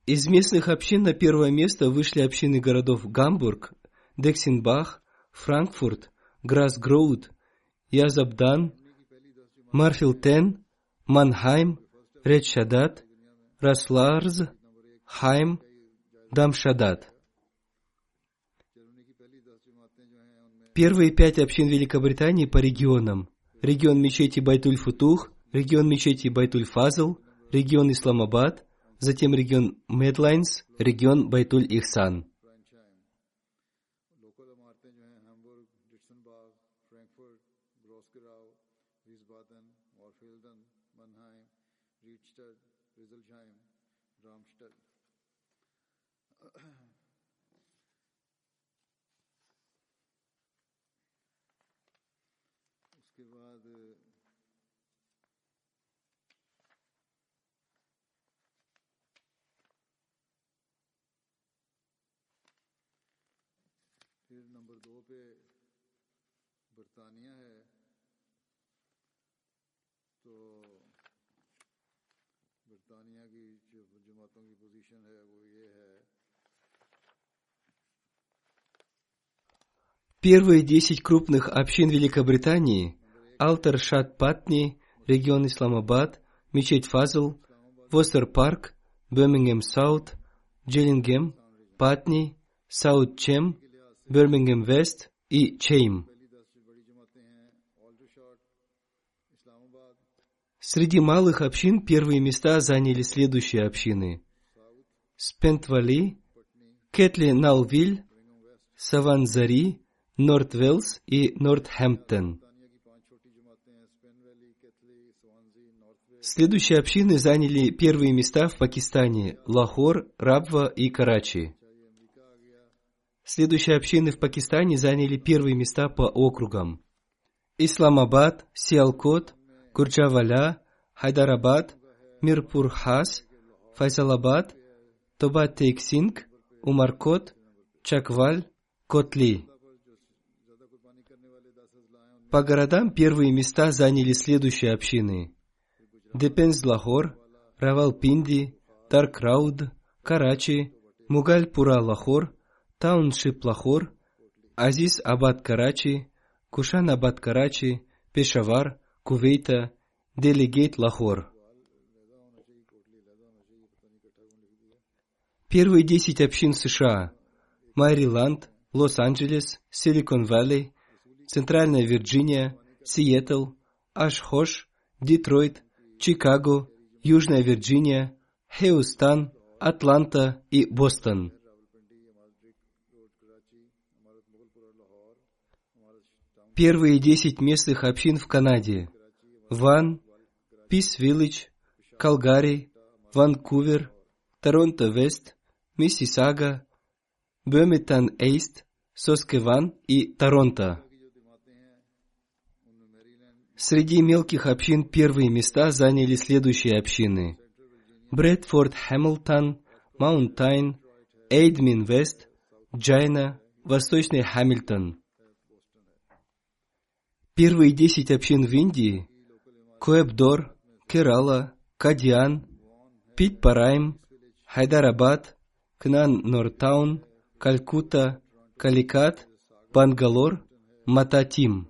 Из местных общин на первое место вышли общины городов Гамбург, Дексенбах, Франкфурт, Грасгроуд, Язабдан, Марфилтен, Манхайм, Редшадат, Расларз, Хайм, Дамшадат. Первые пять общин Великобритании по регионам. Регион мечети Байтуль-Футух, регион мечети Байтуль-Фазл, регион Исламабад, затем регион Медлайнс, регион Байтуль-Ихсан. Первые десять крупных общин Великобритании – Алдершот, Патни, регион Исламабад, мечеть Фазл, Вустер Парк, Бирмингем Саут, Джиллингем, Патни, Саут Чим, Бирмингем Вест и Чим. Среди малых общин первые места заняли следующие общины. Спен Вэлли, Кэтли Налвиль, Саванзари, Норт Велс и Нортхэмптон. Следующие общины заняли первые места в Пакистане – Лахор, Рабва и Карачи. Следующие общины в Пакистане заняли первые места по округам. Исламабад, Сиалкот, Курджаваля, Хайдарабад, Мирпурхас, Файзалабад, Тобат-Тейксинг, Умаркот, Чакваль, Котли. По городам первые места заняли следующие общины – Депенз Лахор, Равалпинди, Даркрауд, Карачи, Мугальпура Лахор, Тауншип Лахор, Азиз Абад Карачи, Кушан Абад Карачи, Пешавар, Кувейта, Делегейт Лахор. Первые десять общин США. Мэриленд, Лос-Анджелес, Силикон-Валли, Центральная Вирджиния, Сиэтл, Ашхош, Детройт, Чикаго, Южная Вирджиния, Хьюстон, Атланта и Бостон. Первые десять местных общин в Канаде. Ван, Пис Виллидж, Калгари, Ванкувер, Торонто Вест, Миссисага, Брэмптон Ист, Саскатун и Торонто. Среди мелких общин первые места заняли следующие общины. Брэдфорд Хэмилтон, Маунтайн, Эдмонтон Вест, Джайна, Восточный Хамильтон. Первые десять общин в Индии – Коэбдор, Керала, Кадиан, Питпарайм, Хайдарабад, Кнан Нортаун, Калькутта, Каликат, Бангалор, Мататим.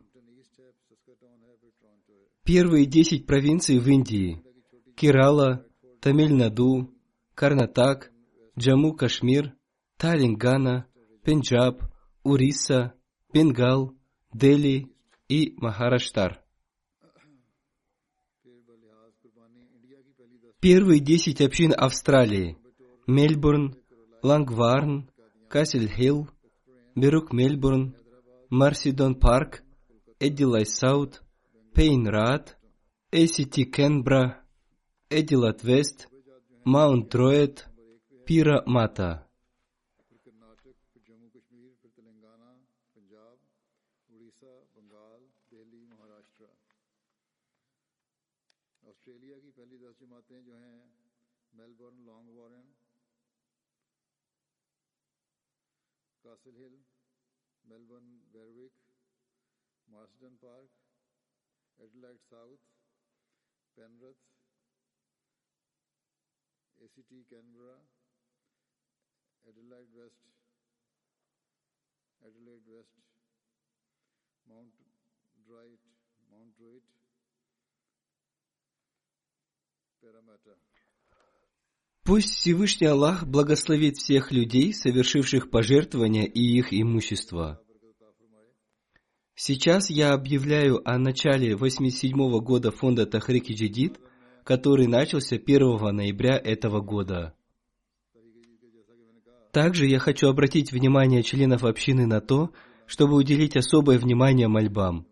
Первые десять провинций в Индии – Керала, Тамиль-Наду, Карнатак, Джаму-Кашмир, Талингана, Пенджаб, Уриса, Бенгал, Дели и Махараштар. Первые десять общин Австралии – Мельбурн, Лангварн, Кассель-Хилл, Берук-Мельбурн, Марсидон-Парк, Эдилай-Саут, Пейнрад, Эсити Кенбра, Эдилат Вест, Маунт Роэт, Пира Мата. Castle Hill, Melbourne, Berwick, Marsden Park, Adelaide South, Penrith, ACT Canberra, Adelaide West, Adelaide West, Mount Druitt, Mount Druitt, Parramatta. Пусть Всевышний Аллах благословит всех людей, совершивших пожертвования и их имущество. Сейчас я объявляю о начале 87 года фонда Тахрики Джадид, который начался 1 ноября этого года. Также я хочу обратить внимание членов общины на то, чтобы уделить особое внимание мольбам.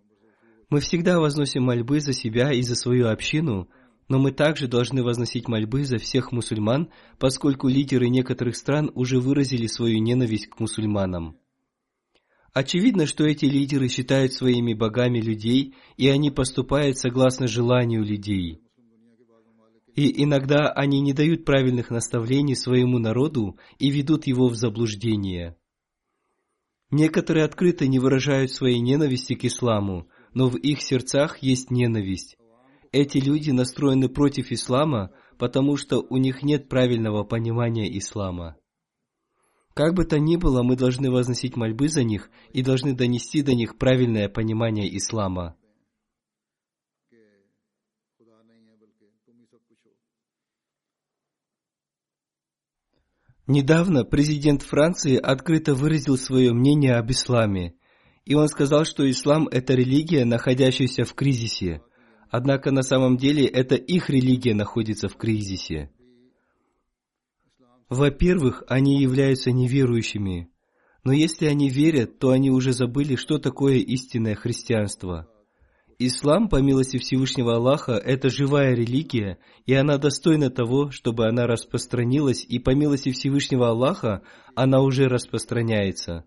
Мы всегда возносим мольбы за себя и за свою общину, но мы также должны возносить мольбы за всех мусульман, поскольку лидеры некоторых стран уже выразили свою ненависть к мусульманам. Очевидно, что эти лидеры считают своими богами людей, и они поступают согласно желанию людей. И иногда они не дают правильных наставлений своему народу и ведут его в заблуждение. Некоторые открыто не выражают своей ненависти к исламу, но в их сердцах есть ненависть. Эти люди настроены против ислама, потому что у них нет правильного понимания ислама. Как бы то ни было, мы должны возносить мольбы за них и должны донести до них правильное понимание ислама. Недавно президент Франции открыто выразил свое мнение об исламе, и он сказал, что ислам – это религия, находящаяся в кризисе. Однако на самом деле это их религия находится в кризисе. Во-первых, они являются неверующими, но если они верят, то они уже забыли, что такое истинное христианство. Ислам, по милости Всевышнего Аллаха, это живая религия, и она достойна того, чтобы она распространилась, и по милости Всевышнего Аллаха она уже распространяется.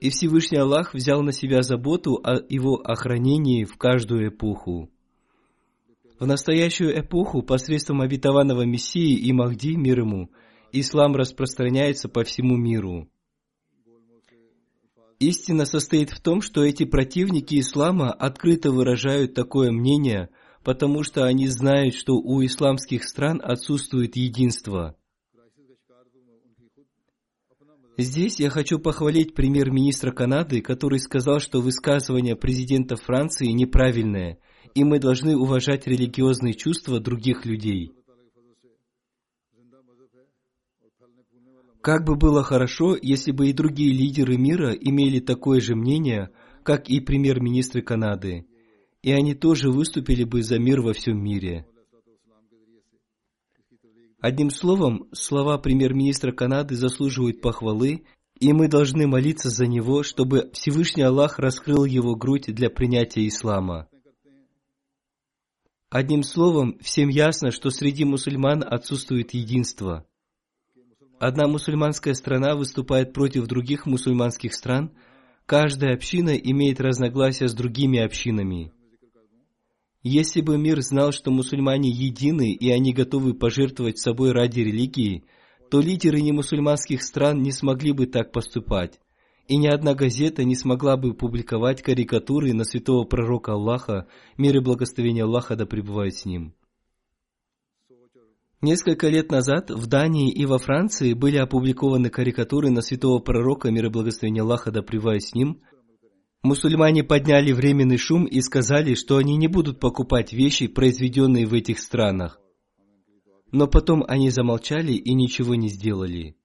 И Всевышний Аллах взял на себя заботу о его охранении в каждую эпоху. В настоящую эпоху посредством обетованного Мессии и Махди, мир ему, ислам распространяется по всему миру. Истина состоит в том, что эти противники ислама открыто выражают такое мнение, потому что они знают, что у исламских стран отсутствует единство. Здесь я хочу похвалить премьер-министра Канады, который сказал, что высказывание президента Франции неправильное, и мы должны уважать религиозные чувства других людей. Как бы было хорошо, если бы и другие лидеры мира имели такое же мнение, как и премьер-министры Канады, и они тоже выступили бы за мир во всем мире. Одним словом, слова премьер-министра Канады заслуживают похвалы, и мы должны молиться за него, чтобы Всевышний Аллах раскрыл его грудь для принятия ислама. Одним словом, всем ясно, что среди мусульман отсутствует единство. Одна мусульманская страна выступает против других мусульманских стран, каждая община имеет разногласия с другими общинами. Если бы мир знал, что мусульмане едины и они готовы пожертвовать собой ради религии, то лидеры немусульманских стран не смогли бы так поступать, и ни одна газета не смогла бы публиковать карикатуры на святого пророка Аллаха, мир и благословение Аллаха да пребывают с ним. Несколько лет назад в Дании и во Франции были опубликованы карикатуры на святого пророка, мир и благословение Аллаха да с ним, Мусульмане подняли временный шум и сказали, что они не будут покупать вещи, произведенные в этих странах. Но потом они замолчали и ничего не сделали.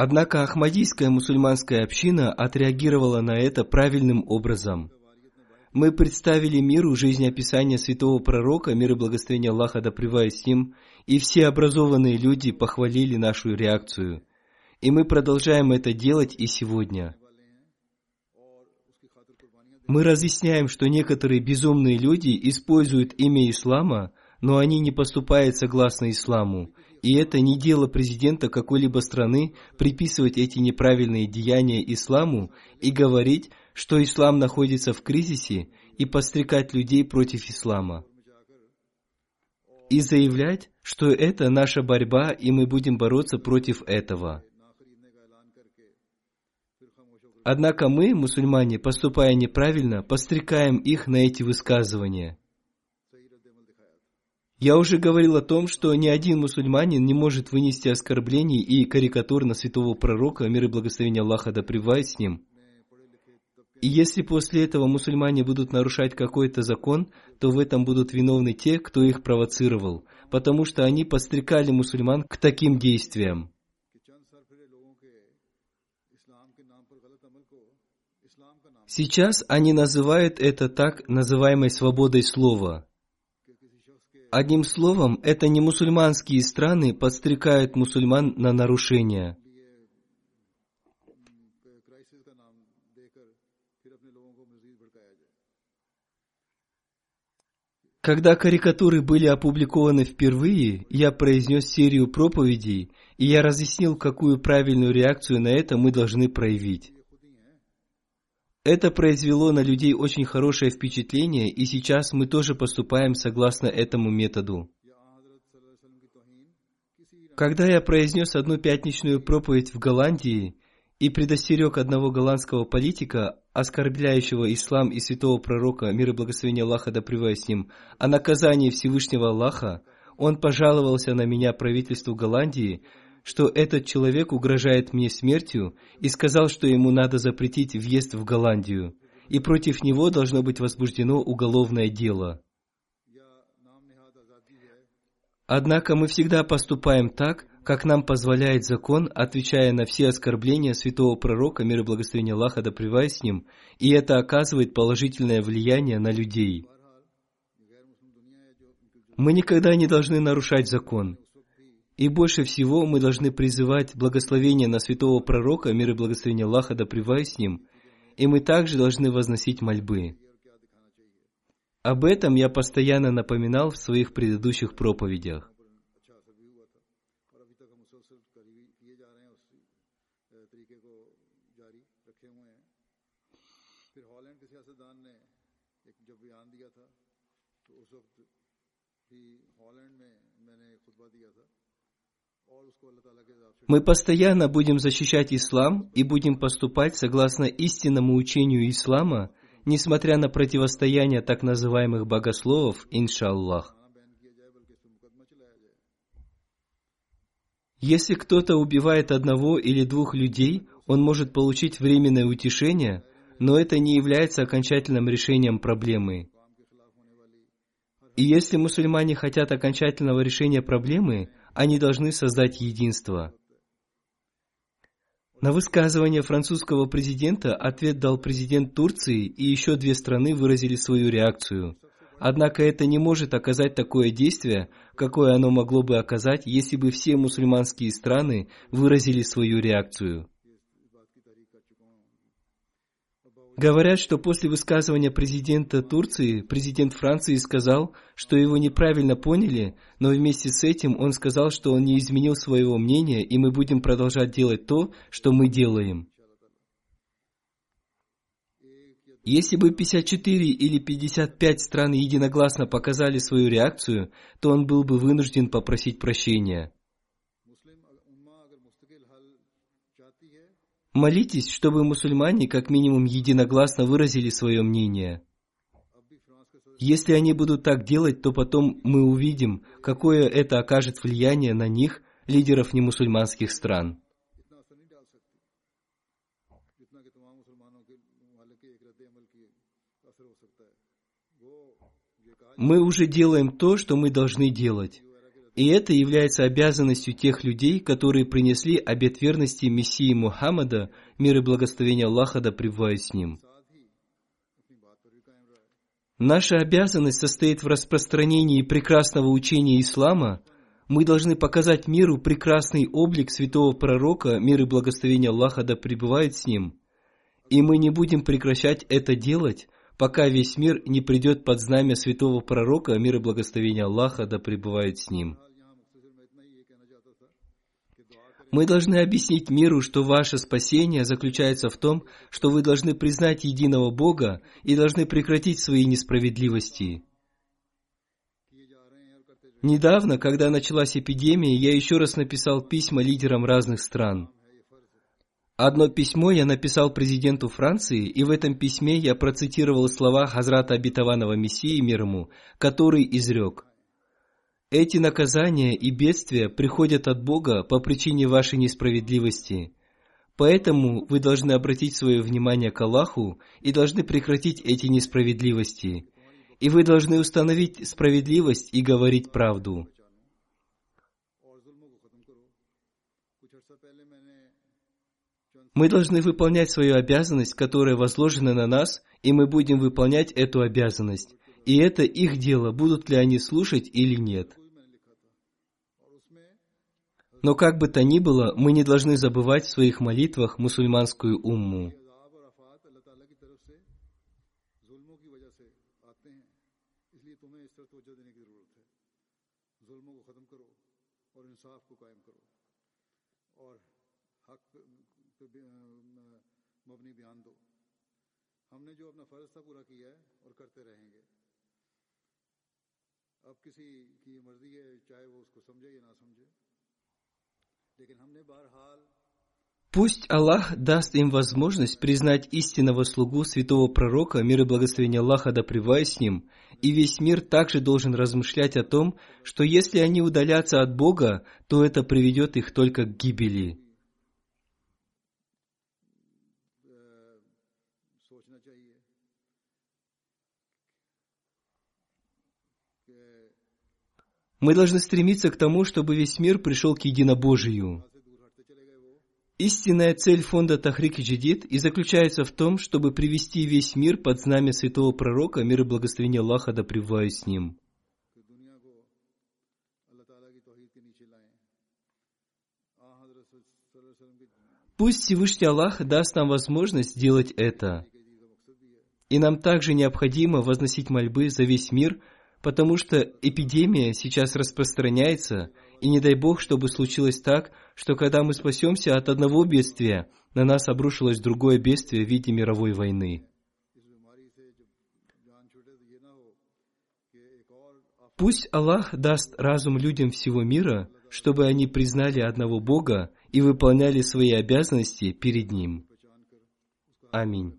Однако Ахмадийская мусульманская община отреагировала на это правильным образом. Мы представили миру жизнеописание святого пророка, мир и благословение Аллаха да с ним, и все образованные люди похвалили нашу реакцию. И мы продолжаем это делать и сегодня. Мы разъясняем, что некоторые безумные люди используют имя ислама, но они не поступают согласно исламу, И это не дело президента какой-либо страны приписывать эти неправильные деяния исламу и говорить, что ислам находится в кризисе, и подстрекать людей против ислама. И заявлять, что это наша борьба, и мы будем бороться против этого. Однако мы, мусульмане, поступая неправильно, подстрекаем их на эти высказывания. Я уже говорил о том, что ни один мусульманин не может вынести оскорблений и карикатур на святого пророка, мир и благословение Аллаха да с ним. И если после этого мусульмане будут нарушать какой-то закон, то в этом будут виновны те, кто их провоцировал, потому что они подстрекали мусульман к таким действиям. Сейчас они называют это так называемой свободой слова. Одним словом, это не мусульманские страны подстрекают мусульман на нарушения. Когда карикатуры были опубликованы впервые, я произнес серию проповедей, и я разъяснил, какую правильную реакцию на это мы должны проявить. Это произвело на людей очень хорошее впечатление, и сейчас мы тоже поступаем согласно этому методу. Когда я произнес одну пятничную проповедь в Голландии и предостерег одного голландского политика, оскорбляющего ислам и святого пророка, мир и благословение Аллаха да с ним, о наказании Всевышнего Аллаха, он пожаловался на меня правительству Голландии, что этот человек угрожает мне смертью и сказал, что ему надо запретить въезд в Голландию, и против него должно быть возбуждено уголовное дело. Однако мы всегда поступаем так, как нам позволяет закон, отвечая на все оскорбления святого пророка, мир и благословение Аллаха да с ним, и это оказывает положительное влияние на людей. Мы никогда не должны нарушать закон. И больше всего мы должны призывать благословение на святого пророка, мир и благословение Аллаха да с ним, и мы также должны возносить мольбы. Об этом я постоянно напоминал в своих предыдущих проповедях. Мы постоянно будем защищать ислам и будем поступать согласно истинному учению ислама, несмотря на противостояние так называемых богословов, иншаллах. Если кто-то убивает одного или двух людей, он может получить временное утешение, но это не является окончательным решением проблемы. И если мусульмане хотят окончательного решения проблемы, они должны создать единство. На высказывание французского президента ответ дал президент Турции, и еще две страны выразили свою реакцию. Однако это не может оказать такое действие, какое оно могло бы оказать, если бы все мусульманские страны выразили свою реакцию. Говорят, что после высказывания президента Турции, президент Франции сказал, что его неправильно поняли, но вместе с этим он сказал, что он не изменил своего мнения, и мы будем продолжать делать то, что мы делаем. Если бы 54 или 55 стран единогласно показали свою реакцию, то он был бы вынужден попросить прощения. Молитесь, чтобы мусульмане как минимум единогласно выразили свое мнение. Если они будут так делать, то потом мы увидим, какое это окажет влияние на них, лидеров немусульманских стран. Мы уже делаем то, что мы должны делать. И это является обязанностью тех людей, которые принесли обет верности Мессии Мухаммада, мир и благословение Аллаха да пребывает с ним. Наша обязанность состоит в распространении прекрасного учения ислама. Мы должны показать миру прекрасный облик святого пророка, мир и благословение Аллаха да пребывает с ним. И мы не будем прекращать это делать, пока весь мир не придет под знамя святого пророка, мир и благословение Аллаха да пребывает с ним. Мы должны объяснить миру, что ваше спасение заключается в том, что вы должны признать единого Бога и должны прекратить свои несправедливости. Недавно, когда началась эпидемия, я еще раз написал письма лидерам разных стран. Одно письмо я написал президенту Франции, и в этом письме я процитировал слова Хазрата Обетованного Мессии мир ему, который изрек. Эти наказания и бедствия приходят от Бога по причине вашей несправедливости. Поэтому вы должны обратить свое внимание к Аллаху и должны прекратить эти несправедливости. И вы должны установить справедливость и говорить правду. Мы должны выполнять свою обязанность, которая возложена на нас, и мы будем выполнять эту обязанность. И это их дело, будут ли они слушать или нет. Но как бы то ни было, мы не должны забывать в своих молитвах мусульманскую умму. हमने जो अपना फर्ज था पूरा किया है और करते रहेंगे अब किसी की मर्जी है चाहे वो उसको समझे या ना समझे लेकिन हमने बहरहाल Пусть Аллах даст им возможность признать истинного слугу святого пророка, мир и благословение Аллаха да с ним, и весь мир также должен размышлять о том, что если они удалятся от Бога, то это приведет их только к гибели. Мы должны стремиться к тому, чтобы весь мир пришел к единобожию. Истинная цель фонда Тахрик и Джидид и заключается в том, чтобы привести весь мир под знамя святого пророка, мир и благословение Аллаха да с ним. Пусть Всевышний Аллах даст нам возможность сделать это. И нам также необходимо возносить мольбы за весь мир – потому что эпидемия сейчас распространяется, и не дай Бог, чтобы случилось так, что когда мы спасемся от одного бедствия, на нас обрушилось другое бедствие в виде мировой войны. Пусть Аллах даст разум людям всего мира, чтобы они признали одного Бога и выполняли свои обязанности перед Ним. Аминь.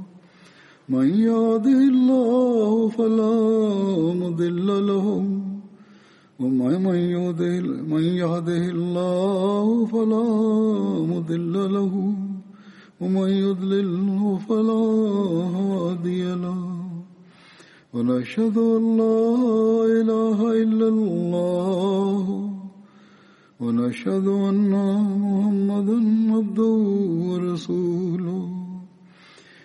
من يهده الله فلا مضل له. ومن يهده الله فلا مضل له. ومن يضلله فلا هادي له. ونشهد أن لا إله إلا الله. ونشهد أن محمدا عبده ورسوله.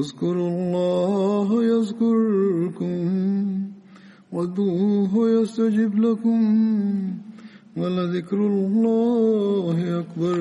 اذكروا الله يذكركم وادعوه يستجب لكم ولذكر الله أكبر.